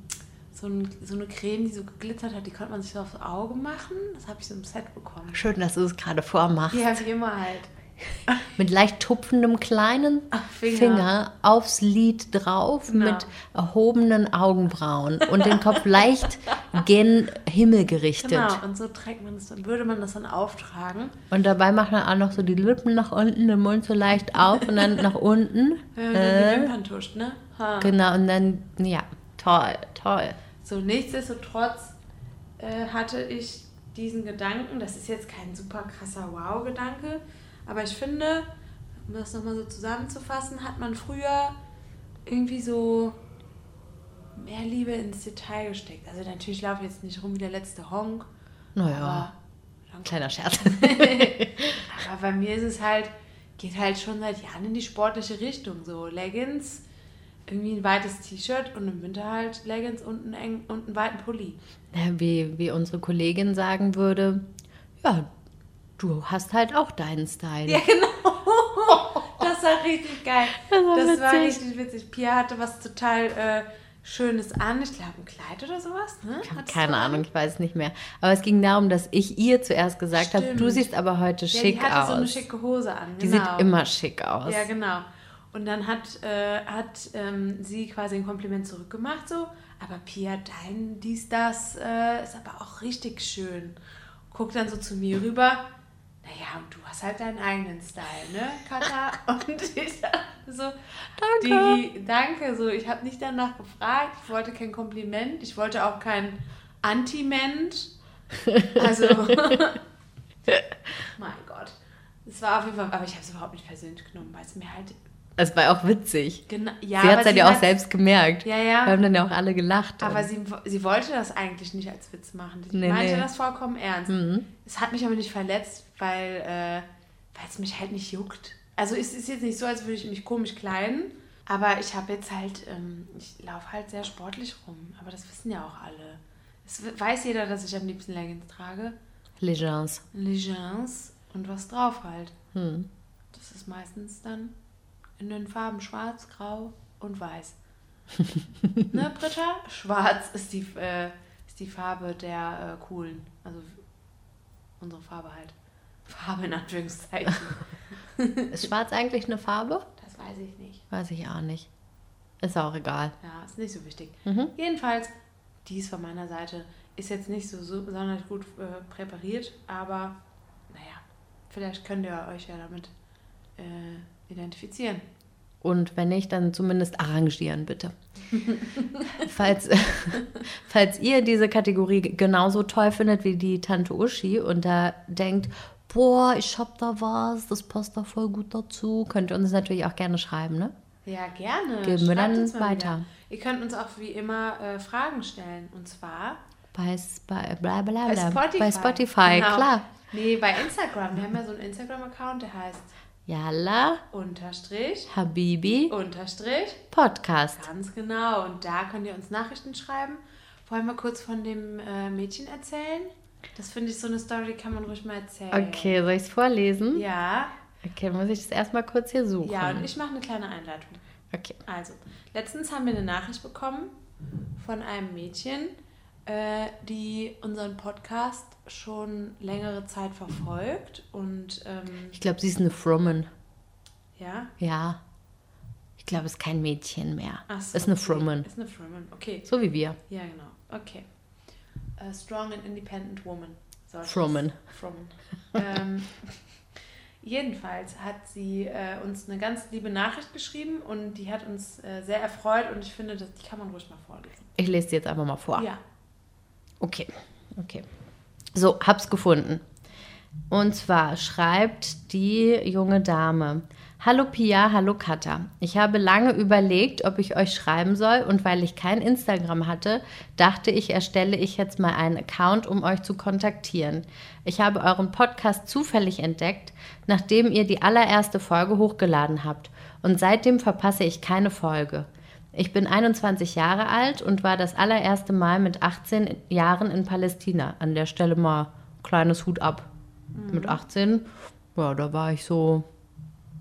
Speaker 5: so, ein, so eine Creme, die so geglitzert hat, die konnte man sich so aufs Auge machen. Das habe ich so im Set bekommen.
Speaker 4: Schön, dass du es gerade vormachst.
Speaker 5: Ja, wie immer halt.
Speaker 4: Mit leicht tupfendem kleinen
Speaker 5: Finger.
Speaker 4: Finger. aufs Lid drauf
Speaker 5: Genau.
Speaker 4: mit erhobenen Augenbrauen und den Kopf leicht gen Himmel gerichtet.
Speaker 5: Genau, und so trägt man das dann, würde man das dann auftragen.
Speaker 4: Und dabei macht man auch noch so die Lippen nach unten, den Mund so leicht auf und dann nach unten.
Speaker 5: Wenn man dann die Wimpern tuscht, ne? Ha.
Speaker 4: Genau, und dann, ja, toll, toll.
Speaker 5: So, nichtsdestotrotz äh, hatte ich diesen Gedanken, das ist jetzt kein super krasser Wow-Gedanke, aber ich finde, um das nochmal so zusammenzufassen, hat man früher irgendwie so mehr Liebe ins Detail gesteckt. Also natürlich laufe ich jetzt nicht rum wie der letzte Honk,
Speaker 4: Naja, kleiner Scherz.
Speaker 5: aber bei mir ist es halt, geht halt schon seit Jahren in die sportliche Richtung. So Leggings, irgendwie ein weites T-Shirt und im Winter halt Leggings und einen, eng, und einen weiten Pulli.
Speaker 4: Wie, wie unsere Kollegin sagen würde, ja, du hast halt auch deinen Style.
Speaker 5: Ja, genau. Das war richtig geil.
Speaker 4: Das war
Speaker 5: Das war richtig witzig. Pia hatte was total äh, Schönes an. Ich glaube, ein Kleid oder sowas. Ne?
Speaker 4: Ich habe keine? Ahnung, ich weiß nicht mehr. Aber es ging darum, dass ich ihr zuerst gesagt habe, du siehst aber heute
Speaker 5: Ja,
Speaker 4: schick
Speaker 5: die hatte
Speaker 4: aus.
Speaker 5: so eine schicke Hose an.
Speaker 4: Die
Speaker 5: genau.
Speaker 4: sieht immer schick aus.
Speaker 5: Ja, genau. Und dann hat, äh, hat ähm, sie quasi ein Kompliment zurückgemacht, so. Aber Pia, dein dies, das äh, ist aber auch richtig schön. Guckt dann so zu mir rüber. Naja, und du hast halt deinen eigenen Style, ne, Katha? Und ich so,
Speaker 4: Danke.
Speaker 5: Die, danke, so, ich habe nicht danach gefragt. Ich wollte kein Kompliment. Ich wollte auch kein Anti-Mensch. Also, mein Gott. Es war auf jeden Fall, aber ich habe es überhaupt nicht persönlich genommen, weil es mir halt
Speaker 4: Es war auch witzig.
Speaker 5: genau. Ja,
Speaker 4: sie hat es halt ja auch selbst gemerkt.
Speaker 5: Ja,
Speaker 4: Wir
Speaker 5: ja.
Speaker 4: haben dann ja auch alle gelacht.
Speaker 5: Aber
Speaker 4: Und-
Speaker 5: sie, sie wollte das eigentlich nicht als Witz machen. Sie
Speaker 4: Nee,
Speaker 5: meinte
Speaker 4: nee.
Speaker 5: das vollkommen ernst.
Speaker 4: Mhm.
Speaker 5: Es hat mich aber nicht verletzt, weil äh, es mich halt nicht juckt. Also es ist jetzt nicht so, als würde ich mich komisch kleiden. Aber ich habe jetzt halt, ähm, ich laufe halt sehr sportlich rum. Aber das wissen ja auch alle. Es weiß jeder, dass ich am liebsten Leggings trage.
Speaker 4: Legends.
Speaker 5: Legends und was drauf halt.
Speaker 4: Hm.
Speaker 5: Das ist meistens dann in den Farben schwarz, grau und weiß. ne, Britta? Schwarz ist die, äh, ist die Farbe der äh, coolen. Also unsere Farbe halt. Farbe in Anführungszeichen.
Speaker 4: Ist schwarz eigentlich eine Farbe?
Speaker 5: Das weiß ich nicht.
Speaker 4: Weiß ich auch nicht. Ist auch egal.
Speaker 5: Ja, ist nicht so wichtig.
Speaker 4: Mhm.
Speaker 5: Jedenfalls, dies von meiner Seite ist jetzt nicht so, so sonderlich gut äh, präpariert, aber naja, vielleicht könnt ihr euch ja damit äh, identifizieren.
Speaker 4: Und wenn nicht, dann zumindest arrangieren, bitte. falls, falls ihr diese Kategorie genauso toll findet wie die Tante Uschi und da denkt, boah, ich hab da was, das passt da voll gut dazu, könnt ihr uns natürlich auch gerne schreiben, ne?
Speaker 5: Ja, gerne.
Speaker 4: Geben wir
Speaker 5: Schreibt
Speaker 4: dann
Speaker 5: uns mal
Speaker 4: weiter.
Speaker 5: Wieder. Ihr könnt uns auch wie immer äh, Fragen stellen. Und zwar
Speaker 4: Bei, Sp- bla, bla,
Speaker 5: bei
Speaker 4: bla.
Speaker 5: Spotify.
Speaker 4: Bei Spotify,
Speaker 5: Genau.
Speaker 4: klar.
Speaker 5: Nee, bei Instagram. Wir haben ja so einen Instagram-Account, der heißt
Speaker 4: Yalla,
Speaker 5: Unterstrich,
Speaker 4: Habibi,
Speaker 5: Unterstrich.
Speaker 4: Podcast.
Speaker 5: Ganz genau. Und da könnt ihr uns Nachrichten schreiben. Wollen wir kurz von dem äh, Mädchen erzählen? Das finde ich so eine Story, die kann man ruhig mal erzählen.
Speaker 4: Okay, soll ich es vorlesen?
Speaker 5: Ja.
Speaker 4: Okay, muss ich das erstmal kurz hier suchen.
Speaker 5: Ja, und ich mache eine kleine Einleitung.
Speaker 4: Okay.
Speaker 5: Also, letztens haben wir eine Nachricht bekommen von einem Mädchen, äh, die unseren Podcast schon längere Zeit verfolgt. Und ähm,
Speaker 4: Ich glaube, sie ist eine Fromman.
Speaker 5: ja.
Speaker 4: Ja. Ich glaube, es ist kein Mädchen mehr.
Speaker 5: Ach so,
Speaker 4: ist eine
Speaker 5: okay.
Speaker 4: Fromman.
Speaker 5: Ist eine Fromman, okay.
Speaker 4: So wie wir.
Speaker 5: Ja, genau. Okay. A strong and independent woman. So das. Fromman. ähm, jedenfalls hat sie äh, uns eine ganz liebe Nachricht geschrieben und die hat uns äh, sehr erfreut und ich finde, das, die kann man ruhig mal vorlesen.
Speaker 4: Ich lese sie jetzt einfach mal vor.
Speaker 5: Ja.
Speaker 4: Okay, okay. So, hab's gefunden. Und zwar schreibt die junge Dame: Hallo Pia, hallo Katha. Ich habe lange überlegt, ob ich euch schreiben soll und weil ich kein Instagram hatte, dachte ich, erstelle ich jetzt mal einen Account, um euch zu kontaktieren. Ich habe euren Podcast zufällig entdeckt, nachdem ihr die allererste Folge hochgeladen habt und seitdem verpasse ich keine Folge. Ich bin 21 Jahre alt und war das allererste Mal mit 18 Jahren in Palästina. An der Stelle mal kleines Hut ab. Mit 18, ja, da war ich so,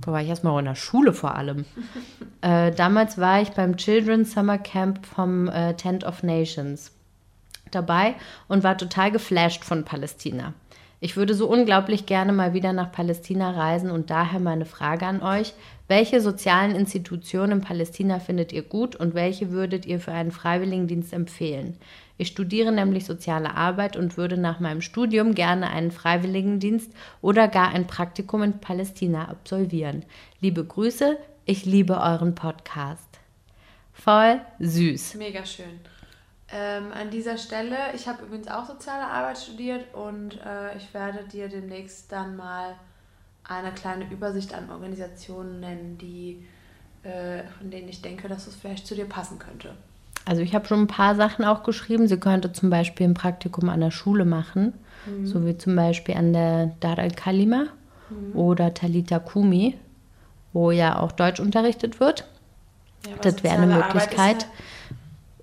Speaker 4: da war ich erstmal in der Schule vor allem. äh, damals war ich beim Children's Summer Camp vom äh, Tent of Nations dabei und war total geflasht von Palästina. Ich würde so unglaublich gerne mal wieder nach Palästina reisen und daher meine Frage an euch. Welche sozialen Institutionen in Palästina findet ihr gut und welche würdet ihr für einen Freiwilligendienst empfehlen? Ich studiere nämlich soziale Arbeit und würde nach meinem Studium gerne einen Freiwilligendienst oder gar ein Praktikum in Palästina absolvieren. Liebe Grüße, ich liebe euren Podcast. Voll süß.
Speaker 5: Mega schön. Ähm, an dieser Stelle, ich habe übrigens auch soziale Arbeit studiert und äh, ich werde dir demnächst dann mal eine kleine Übersicht an Organisationen nennen, die, äh, von denen ich denke, dass es vielleicht zu dir passen könnte.
Speaker 4: Also ich habe schon ein paar Sachen auch geschrieben. Sie könnte zum Beispiel ein Praktikum an der Schule machen, so wie zum Beispiel an der Dar al-Kalima oder Talita Kumi, wo ja auch Deutsch unterrichtet wird.
Speaker 5: Ja,
Speaker 4: Das wäre eine
Speaker 5: soziale Arbeit ist
Speaker 4: Möglichkeit.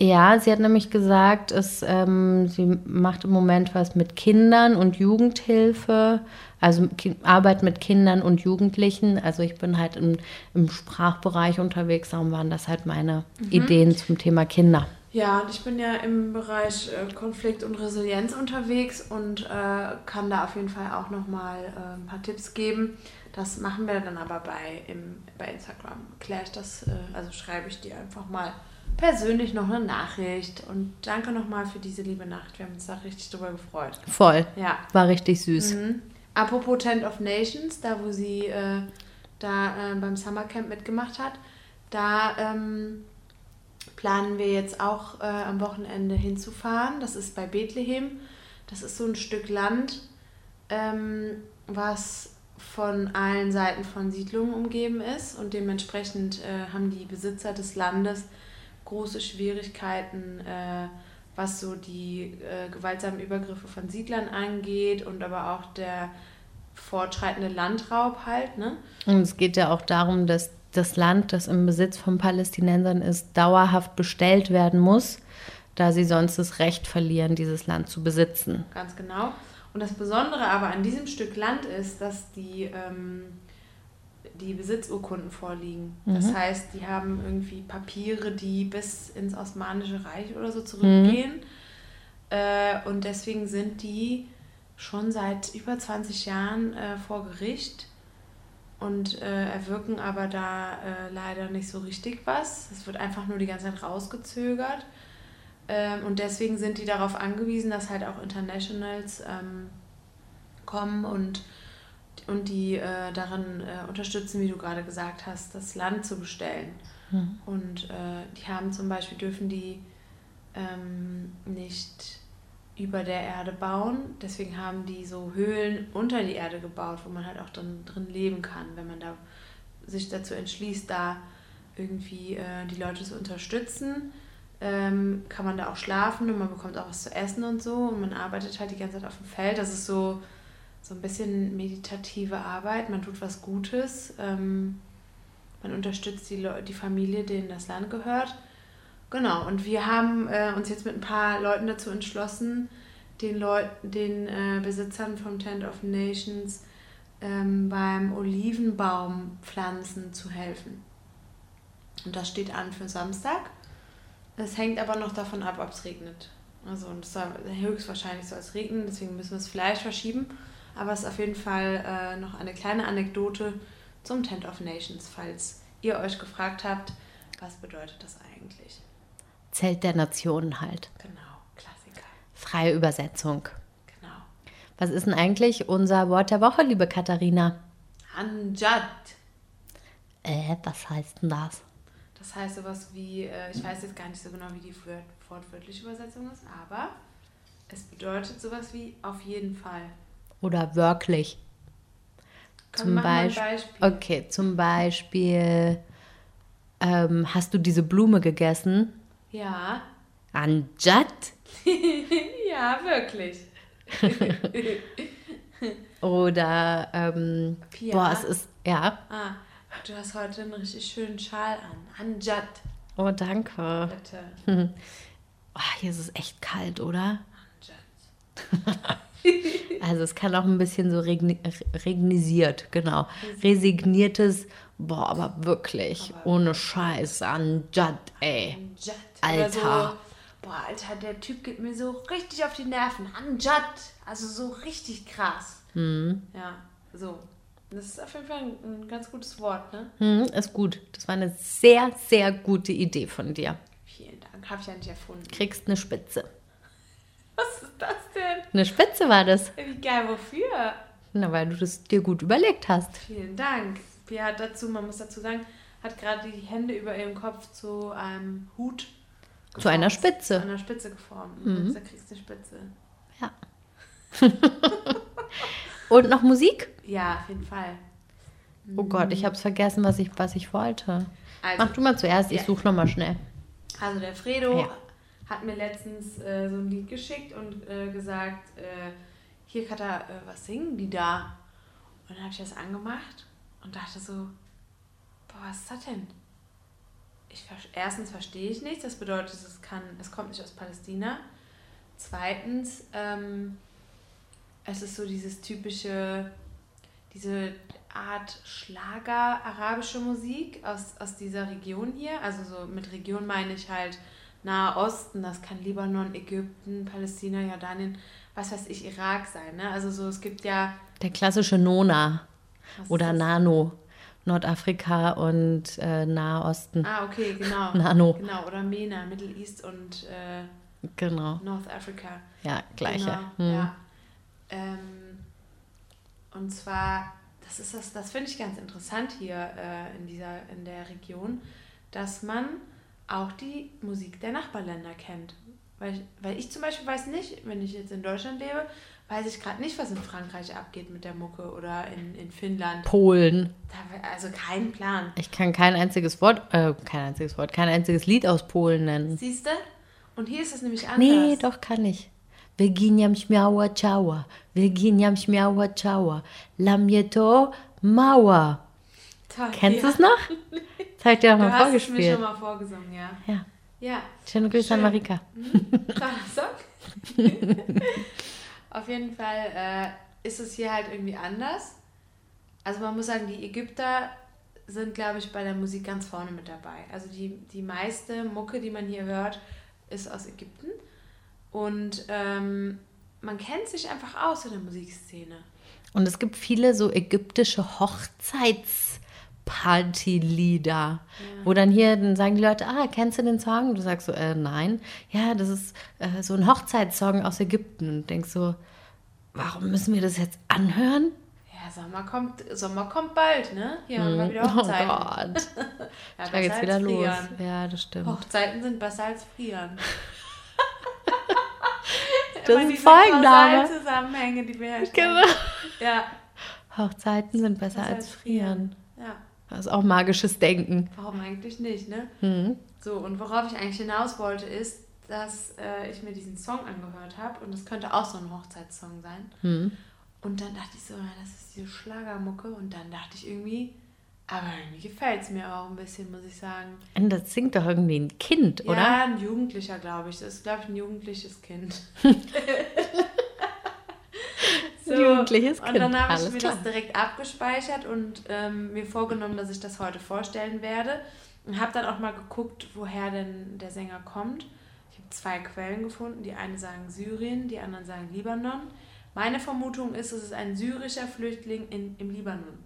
Speaker 4: Ja, sie hat nämlich gesagt, es, ähm, sie macht im Moment was mit Kindern und Jugendhilfe, also Ki Arbeit mit Kindern und Jugendlichen. Also ich bin halt im, im Sprachbereich unterwegs, darum waren das halt meine Ideen zum Thema Kinder.
Speaker 5: Ja, und ich bin ja im Bereich äh, Konflikt und Resilienz unterwegs und äh, kann da auf jeden Fall auch nochmal äh, ein paar Tipps geben. Das machen wir dann aber bei, im, bei Instagram. Kläre ich das, äh, also schreibe ich dir einfach mal persönlich noch eine Nachricht. Und danke nochmal für diese liebe Nacht. Wir haben uns da richtig drüber gefreut.
Speaker 4: Voll.
Speaker 5: Ja.
Speaker 4: War richtig süß.
Speaker 5: Mhm. Apropos Tent of Nations, da wo sie äh, da äh, beim Summercamp mitgemacht hat, da ähm, planen wir jetzt auch äh, am Wochenende hinzufahren. Das ist bei Bethlehem. Das ist so ein Stück Land, ähm, was von allen Seiten von Siedlungen umgeben ist und dementsprechend äh, haben die Besitzer des Landes große Schwierigkeiten, äh, was so die äh, gewaltsamen Übergriffe von Siedlern angeht und aber auch der fortschreitende Landraub halt, ne?
Speaker 4: Und es geht ja auch darum, dass das Land, das im Besitz von Palästinensern ist, dauerhaft bestellt werden muss, da sie sonst das Recht verlieren, dieses Land zu besitzen.
Speaker 5: Ganz genau. Und das Besondere aber an diesem Stück Land ist, dass die, ähm, die Besitzurkunden vorliegen. Das heißt, die haben irgendwie Papiere, die bis ins Osmanische Reich oder so zurückgehen. Äh, und deswegen sind die schon seit über 20 Jahren äh, vor Gericht und äh, erwirken aber da äh, leider nicht so richtig was. Es wird einfach nur die ganze Zeit rausgezögert. Ähm, und deswegen sind die darauf angewiesen, dass halt auch Internationals ähm, kommen und, und die äh, darin äh, unterstützen, wie du gerade gesagt hast, das Land zu bestellen. Und äh, die haben zum Beispiel, dürfen die ähm, nicht über der Erde bauen. Deswegen haben die so Höhlen unter die Erde gebaut, wo man halt auch dann drin leben kann, wenn man da sich dazu entschließt, da irgendwie äh, die Leute zu unterstützen. Ähm, kann man da auch schlafen und man bekommt auch was zu essen und so und man arbeitet halt die ganze Zeit auf dem Feld. Das ist so, so ein bisschen meditative Arbeit. Man tut was Gutes. Ähm, man unterstützt die, Leu- die Familie, denen das Land gehört. Genau, und wir haben äh, uns jetzt mit ein paar Leuten dazu entschlossen, den, Leut den äh, Besitzern vom Tent of Nations ähm, beim Olivenbaumpflanzen zu helfen. Und das steht an für Samstag. Es hängt aber noch davon ab, ob es regnet. Also und es soll, höchstwahrscheinlich soll es regnen, deswegen müssen wir es vielleicht verschieben. Aber es ist auf jeden Fall äh, noch eine kleine Anekdote zum Tent of Nations, falls ihr euch gefragt habt, was bedeutet das eigentlich?
Speaker 4: Zelt der Nationen halt.
Speaker 5: Genau, Klassiker.
Speaker 4: Freie Übersetzung.
Speaker 5: Genau.
Speaker 4: Was ist denn eigentlich unser Wort der Woche, liebe Katharina?
Speaker 5: Anjad.
Speaker 4: Äh, was heißt denn das?
Speaker 5: Das heißt sowas wie, äh, ich weiß jetzt gar nicht so genau, wie die wör- wortwörtliche Übersetzung ist, aber es bedeutet sowas wie auf jeden Fall.
Speaker 4: Oder wirklich?
Speaker 5: Komm,
Speaker 4: Zum Beispiel.
Speaker 5: Beispiel.
Speaker 4: Okay, zum Beispiel. Ähm, hast du diese Blume gegessen?
Speaker 5: Ja.
Speaker 4: Anjat?
Speaker 5: ja, wirklich.
Speaker 4: Oder, ähm,
Speaker 5: Pia?
Speaker 4: boah, es ist, ja.
Speaker 5: Ah, du hast heute einen richtig schönen Schal an. Anjad,
Speaker 4: Oh, danke.
Speaker 5: bitte.
Speaker 4: Oh, hier ist es echt kalt, oder?
Speaker 5: Anjad.
Speaker 4: Also es kann auch ein bisschen so regni regnisiert, genau. Resigniertes, boah, aber wirklich, ohne Scheiß, Anjat, ey.
Speaker 5: Anjad.
Speaker 4: Alter.
Speaker 5: So, boah, Alter, der Typ geht mir so richtig auf die Nerven. Anjad. Also so richtig krass.
Speaker 4: Mhm.
Speaker 5: Ja, so. Das ist auf jeden Fall ein, ein ganz gutes Wort, ne?
Speaker 4: Hm, ist gut. Das war eine sehr, sehr gute Idee von dir.
Speaker 5: Vielen Dank. Habe ich ja nicht erfunden.
Speaker 4: Kriegst eine Spitze.
Speaker 5: Was ist das denn?
Speaker 4: Eine Spitze war das.
Speaker 5: Wie geil, wofür?
Speaker 4: Na, weil du das dir gut überlegt hast.
Speaker 5: Vielen Dank. Pia hat dazu, man muss dazu sagen, hat gerade die Hände über ihrem Kopf zu einem Hut
Speaker 4: Zu einer Spitze.
Speaker 5: Zu einer Spitze geformt. Mhm. Da kriegst du eine Spitze.
Speaker 4: Ja. Und noch Musik?
Speaker 5: Ja, auf jeden Fall.
Speaker 4: Oh Gott, ich habe es vergessen, was ich, was ich wollte.
Speaker 5: Also,
Speaker 4: Mach du mal zuerst, ich
Speaker 5: Ja.
Speaker 4: suche noch mal schnell.
Speaker 5: also der Fredo
Speaker 4: Ja.
Speaker 5: Hat mir letztens äh, so ein Lied geschickt und äh, gesagt, äh, hier Katha, äh, was singen die da? Und dann habe ich das angemacht und dachte so, boah, was ist das denn? Ich, erstens verstehe ich nichts, das bedeutet, es, kann, es kommt nicht aus Palästina. Zweitens, ähm, es ist so dieses typische, diese Art Schlager, arabische Musik aus, aus dieser Region hier. Also so mit Region meine ich halt Nahe Osten, das kann Libanon, Ägypten, Palästina, Jordanien, was weiß ich, Irak sein. Ne? Also so, es gibt ja...
Speaker 4: Der klassische Nona oder? Nano. Nordafrika und äh, Nahe Osten.
Speaker 5: Ah, okay, genau.
Speaker 4: Nano.
Speaker 5: Genau, oder MENA, Middle East und äh,
Speaker 4: Genau.
Speaker 5: North Africa.
Speaker 4: Ja, gleiche.
Speaker 5: Genau,
Speaker 4: Hm.
Speaker 5: ja. Ähm, und zwar, das ist das, das finde ich ganz interessant hier äh, in dieser, in der Region, dass man auch die Musik der Nachbarländer kennt. Weil ich, weil ich zum Beispiel weiß nicht, wenn ich jetzt in Deutschland lebe, weiß ich gerade nicht, was in Frankreich abgeht mit der Mucke oder in, in Finnland.
Speaker 4: Polen.
Speaker 5: Da, also kein Plan.
Speaker 4: Ich kann kein einziges Wort, äh, kein einziges Wort, kein einziges Lied aus Polen nennen.
Speaker 5: Siehst du? Und hier ist es nämlich anders.
Speaker 4: Nee, doch kann ich. Virginiam śmiała ciała, Virginiam śmiała ciała, dla mnie to mała.
Speaker 5: Toll,
Speaker 4: Kennst du es noch? Das habe ich dir auch
Speaker 5: Du
Speaker 4: mal
Speaker 5: hast es mir
Speaker 4: vorgespielt.
Speaker 5: schon mal vorgesungen, ja.
Speaker 4: Ja.
Speaker 5: Ja,
Speaker 4: Schöne Grüße an
Speaker 5: Schön.
Speaker 4: Marika.
Speaker 5: Kleiner Sock. Auf jeden Fall äh, ist es hier halt irgendwie anders. Also man muss sagen, die Ägypter sind, glaube ich, bei der Musik ganz vorne mit dabei. Also die, die meiste Mucke, die man hier hört, ist aus Ägypten. Und ähm, man kennt sich einfach aus in der Musikszene.
Speaker 4: Und es gibt viele so ägyptische Hochzeitspartylieder, wo dann hier, dann sagen die Leute, ah, kennst du den Song? Und du sagst so, äh, nein. Ja, das ist äh, so ein Hochzeitssong aus Ägypten. Und denkst so, warum müssen wir das jetzt anhören?
Speaker 5: Ja, Sommer kommt, Sommer kommt bald, ne? Hier haben wir wieder Hochzeiten.
Speaker 4: Oh Gott.
Speaker 5: ja,
Speaker 4: Da geht's wieder
Speaker 5: als
Speaker 4: los.
Speaker 5: frieren.
Speaker 4: Ja, das stimmt.
Speaker 5: Hochzeiten sind besser als frieren.
Speaker 4: Das
Speaker 5: Immer
Speaker 4: ist
Speaker 5: diese
Speaker 4: Folgenname.
Speaker 5: Zusammenhänge, die wir herstellen.
Speaker 4: Genau.
Speaker 5: Ja,
Speaker 4: Hochzeiten sind besser
Speaker 5: besser
Speaker 4: als frieren.
Speaker 5: Ja,
Speaker 4: Das ist auch magisches Denken.
Speaker 5: warum eigentlich nicht, ne?
Speaker 4: Hm.
Speaker 5: So, und worauf ich eigentlich hinaus wollte, ist, dass äh, ich mir diesen Song angehört habe und es könnte auch so ein Hochzeitssong sein.
Speaker 4: Hm.
Speaker 5: Und dann dachte ich so, ja, das ist diese Schlagermucke und dann dachte ich irgendwie, aber irgendwie gefällt es mir auch ein bisschen, muss ich sagen.
Speaker 4: Und das singt doch irgendwie ein Kind, oder?
Speaker 5: Ja, ein Jugendlicher, glaube ich. Das ist, glaube ich, ein jugendliches Kind. so,
Speaker 4: jugendliches
Speaker 5: Und
Speaker 4: Kind.
Speaker 5: dann habe ich mir
Speaker 4: klar.
Speaker 5: das direkt abgespeichert und ähm, mir vorgenommen, dass ich das heute vorstellen werde. Und habe dann auch mal geguckt, woher denn der Sänger kommt. Ich habe zwei Quellen gefunden. Die eine sagen Syrien, die anderen sagen Libanon. Meine Vermutung ist, es ist ein syrischer Flüchtling in, im Libanon.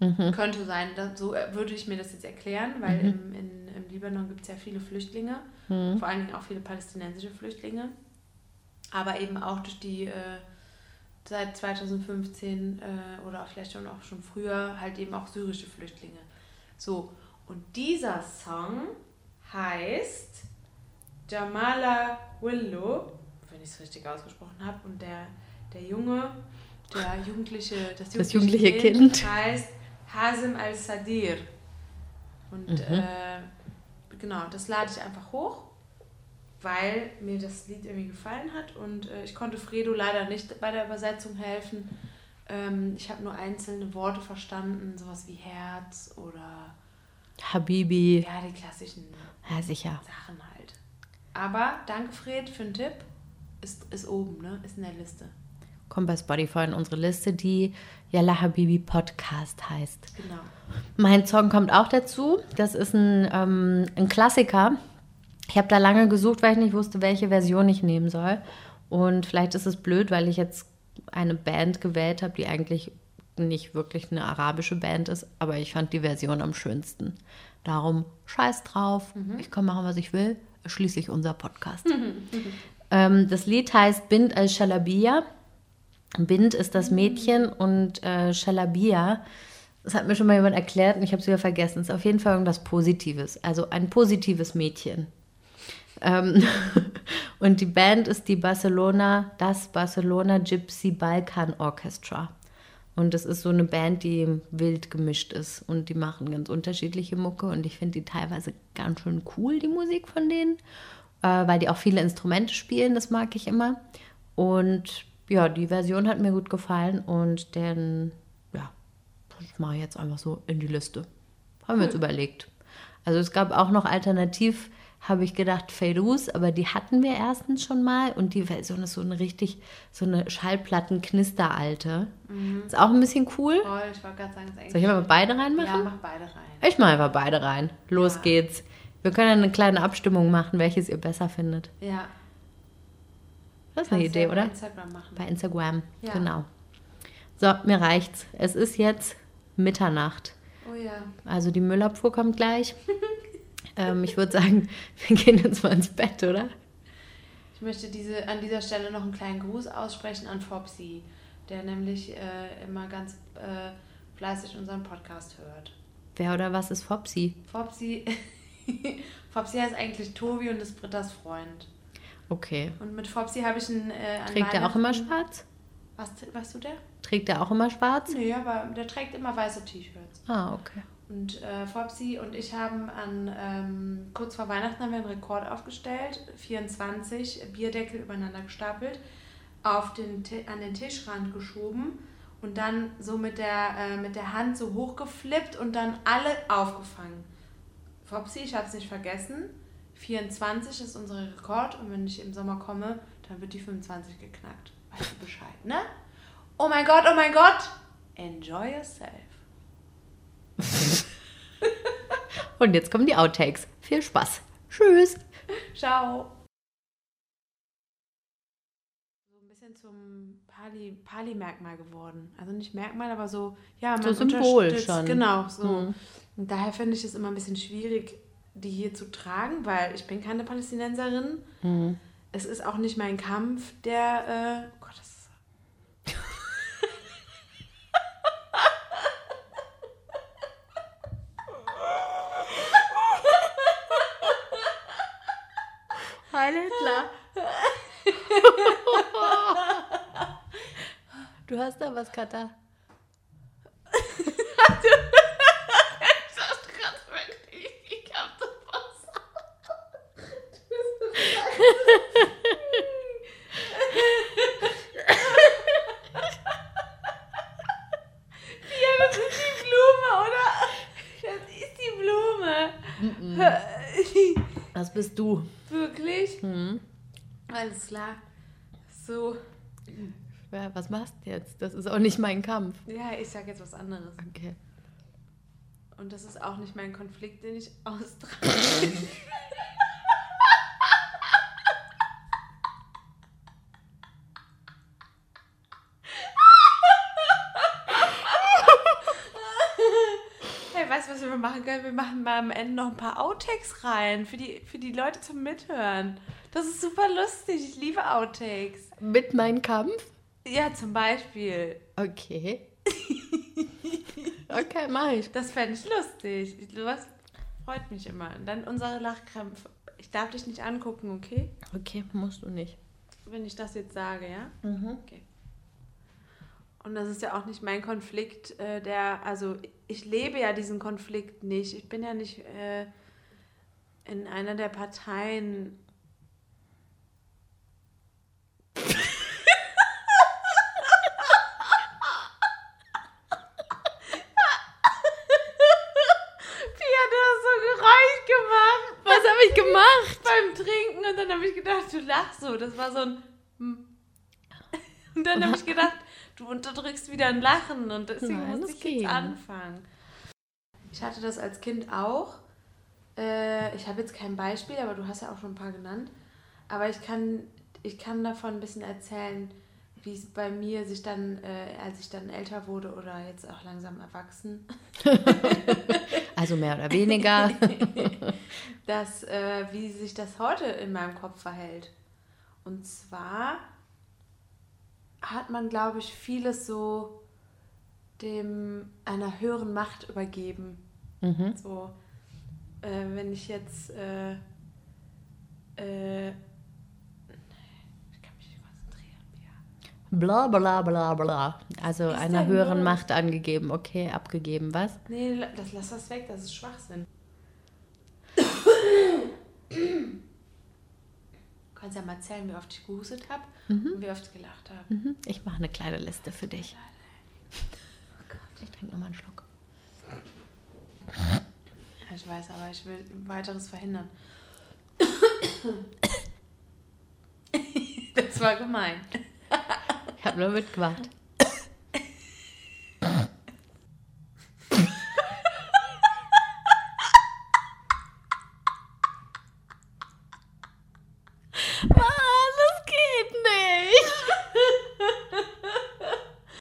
Speaker 4: Mhm.
Speaker 5: Könnte sein, das, so äh, würde ich mir das jetzt erklären, weil im, in, im Libanon gibt es ja viele Flüchtlinge,
Speaker 4: Mhm.
Speaker 5: vor allen Dingen auch viele palästinensische Flüchtlinge, aber eben auch durch die äh, seit 2015 äh, oder vielleicht schon auch schon früher halt eben auch syrische Flüchtlinge. So, und dieser Song heißt Jamala Willow, wenn ich es richtig ausgesprochen habe, und der, der Junge, der jugendliche, das jugendliche,
Speaker 4: Das jugendliche Kind.
Speaker 5: heißt Hazim al-Sadir. Und
Speaker 4: Mhm.
Speaker 5: äh, genau, das lade ich einfach hoch, weil mir das Lied irgendwie gefallen hat und äh, ich konnte Fredo leider nicht bei der Übersetzung helfen. Ähm, ich habe nur einzelne Worte verstanden, sowas wie Herz oder
Speaker 4: Habibi.
Speaker 5: ja, die klassischen
Speaker 4: Ja, sicher.
Speaker 5: Sachen halt. Aber danke Fred für den Tipp. Ist, ist oben, ne? Ist in der Liste.
Speaker 4: Kommt bei Spotify in unsere Liste, die Yalla Habibi Podcast heißt.
Speaker 5: Genau.
Speaker 4: Mein Song kommt auch dazu. Das ist ein, ähm, ein Klassiker. Ich habe da lange gesucht, weil ich nicht wusste, welche Version ich nehmen soll. Und vielleicht ist es blöd, weil ich jetzt eine Band gewählt habe, die eigentlich nicht wirklich eine arabische Band ist, aber ich fand die Version am schönsten. Darum scheiß drauf, ich kann machen, was ich will. Schließlich unser Podcast. ähm, das Lied heißt Bind al-Shalabiyya. Bind ist das Mädchen und äh, Shalabiyya, das hat mir schon mal jemand erklärt und ich habe es wieder vergessen. ist auf jeden Fall irgendwas Positives, also ein positives Mädchen. Ähm, und die Band ist die Barcelona, das Barcelona Gypsy Balkan Orchestra. Und das ist so eine Band, die wild gemischt ist und die machen ganz unterschiedliche Mucke und ich finde die teilweise ganz schön cool, die Musik von denen, äh, weil die auch viele Instrumente spielen, das mag ich immer. Und ja, die Version hat mir gut gefallen und den, ja, das mache ich jetzt einfach so in die Liste. Haben wir jetzt überlegt. Also es gab auch noch alternativ, habe ich gedacht, Feiruz, aber die hatten wir erstens schon mal und die Version ist so eine richtig, so eine Schallplatten-Knisteralte. Ist auch ein bisschen cool.
Speaker 5: Voll, ich wollte gerade sagen, ist
Speaker 4: Soll ich
Speaker 5: eigentlich.
Speaker 4: aber beide reinmachen?
Speaker 5: Ja, mach beide rein.
Speaker 4: Ich mache einfach beide rein. Los
Speaker 5: Ja.
Speaker 4: geht's. Wir können eine kleine Abstimmung machen, welches ihr besser findet.
Speaker 5: Ja.
Speaker 4: Das ist eine
Speaker 5: kannst
Speaker 4: Idee,
Speaker 5: ja bei
Speaker 4: oder?
Speaker 5: Instagram machen.
Speaker 4: Bei Instagram.
Speaker 5: Ja.
Speaker 4: Genau. So, mir reicht's. Es ist jetzt Mitternacht.
Speaker 5: Oh ja.
Speaker 4: Also die Müllabfuhr kommt gleich. ähm, ich würde sagen, wir gehen jetzt mal ins Bett, oder?
Speaker 5: Ich möchte diese, an dieser Stelle noch einen kleinen Gruß aussprechen an Fopsy, der nämlich äh, immer ganz äh, fleißig unseren Podcast hört.
Speaker 4: Wer oder was ist Fopsy?
Speaker 5: Fopsy, Fopsy heißt eigentlich Tobi und ist Britta's Freund.
Speaker 4: Okay.
Speaker 5: Und mit Fopsy habe ich einen. Äh,
Speaker 4: Trägt er auch immer schwarz?
Speaker 5: Was, weißt du der?
Speaker 4: Trägt er auch immer schwarz?
Speaker 5: Nee, aber der trägt immer weiße T-Shirts.
Speaker 4: Ah, okay.
Speaker 5: Und äh, Fopsy und ich haben an, ähm, kurz vor Weihnachten haben wir einen Rekord aufgestellt, 24 Bierdeckel übereinander gestapelt, auf den, an den Tischrand geschoben und dann so mit der, äh, mit der Hand so hochgeflippt und dann alle aufgefangen. Fopsy, ich habe es nicht vergessen, 24 ist unser Rekord und wenn ich im Sommer komme, dann wird die 25 geknackt. Weißt du Bescheid, ne? Oh mein Gott, oh mein Gott! Enjoy yourself.
Speaker 4: Und jetzt kommen die Outtakes. Viel Spaß. Tschüss.
Speaker 5: Ciao. So ein bisschen zum Pali- Pali-Merkmal geworden. Also nicht Merkmal, aber so, ja, man
Speaker 4: So Symbol schon.
Speaker 5: Genau, so.
Speaker 4: Mhm.
Speaker 5: Und daher finde ich es immer ein bisschen schwierig, die hier zu tragen, weil ich bin keine Palästinenserin.
Speaker 4: Mhm.
Speaker 5: Es ist auch nicht mein Kampf, der, äh, oh Gott, das ist...
Speaker 4: Heil Hitler. Du hast da was, Katha.
Speaker 5: Ich hab das was. Ja, das ist die Blume, oder? Das ist die Blume.
Speaker 4: Das bist du.
Speaker 5: Wirklich?
Speaker 4: Mhm.
Speaker 5: Alles klar. So.
Speaker 4: Ja, was machst du jetzt? Das ist auch nicht mein Kampf.
Speaker 5: Ja, ich sage jetzt was anderes.
Speaker 4: Okay.
Speaker 5: Und das ist auch nicht mein Konflikt, den ich austrage. Machen können? Wir machen mal am Ende noch ein paar Outtakes rein für die, für die Leute zum Mithören. Das ist super lustig. Ich liebe Outtakes.
Speaker 4: Mit meinem Kampf?
Speaker 5: Ja, zum Beispiel.
Speaker 4: Okay. okay, mach ich.
Speaker 5: Das fände ich lustig. Was freut mich immer. Und dann unsere Lachkrämpfe. Ich darf dich nicht angucken, okay?
Speaker 4: Okay, musst du nicht.
Speaker 5: Wenn ich das jetzt sage, ja? Okay. Und das ist ja auch nicht mein Konflikt, äh, der, also ich lebe ja diesen Konflikt nicht. Ich bin ja nicht äh, in einer der Parteien. Wie hat das so Geräusch gemacht?
Speaker 4: Was habe ich gemacht?
Speaker 5: beim Trinken und dann habe ich gedacht, du lachst so. Das war so ein. hm. Und dann habe ich gedacht, du unterdrückst wieder ein Lachen und deswegen
Speaker 4: Nein, das
Speaker 5: ich jetzt
Speaker 4: ging.
Speaker 5: anfangen. Ich hatte das als Kind auch. Äh, ich habe jetzt kein Beispiel, aber du hast ja auch schon ein paar genannt. Aber ich kann, ich kann davon ein bisschen erzählen, wie es bei mir sich dann, äh, als ich dann älter wurde oder jetzt auch langsam erwachsen,
Speaker 4: Also mehr oder weniger.
Speaker 5: dass, äh, wie sich das heute in meinem Kopf verhält. Und zwar hat man, glaube ich, vieles so dem einer höheren Macht übergeben.
Speaker 4: mhm.
Speaker 5: So, äh, wenn ich jetzt, äh, äh, ich kann mich nicht konzentrieren, ja.
Speaker 4: Bla bla bla bla. Also
Speaker 5: ist
Speaker 4: einer höheren
Speaker 5: los?
Speaker 4: Macht angegeben. Okay, abgegeben. Was?
Speaker 5: Nee, das, lass das weg, das ist Schwachsinn. Kannst ja mal erzählen, wie oft ich gehustet habe und wie oft ich gelacht habe.
Speaker 4: Mhm. Ich mache eine kleine Liste für dich. Ich trinke nochmal einen Schluck.
Speaker 5: Ja, ich weiß, aber ich will weiteres verhindern. das war gemein.
Speaker 4: Ich habe nur mitgemacht.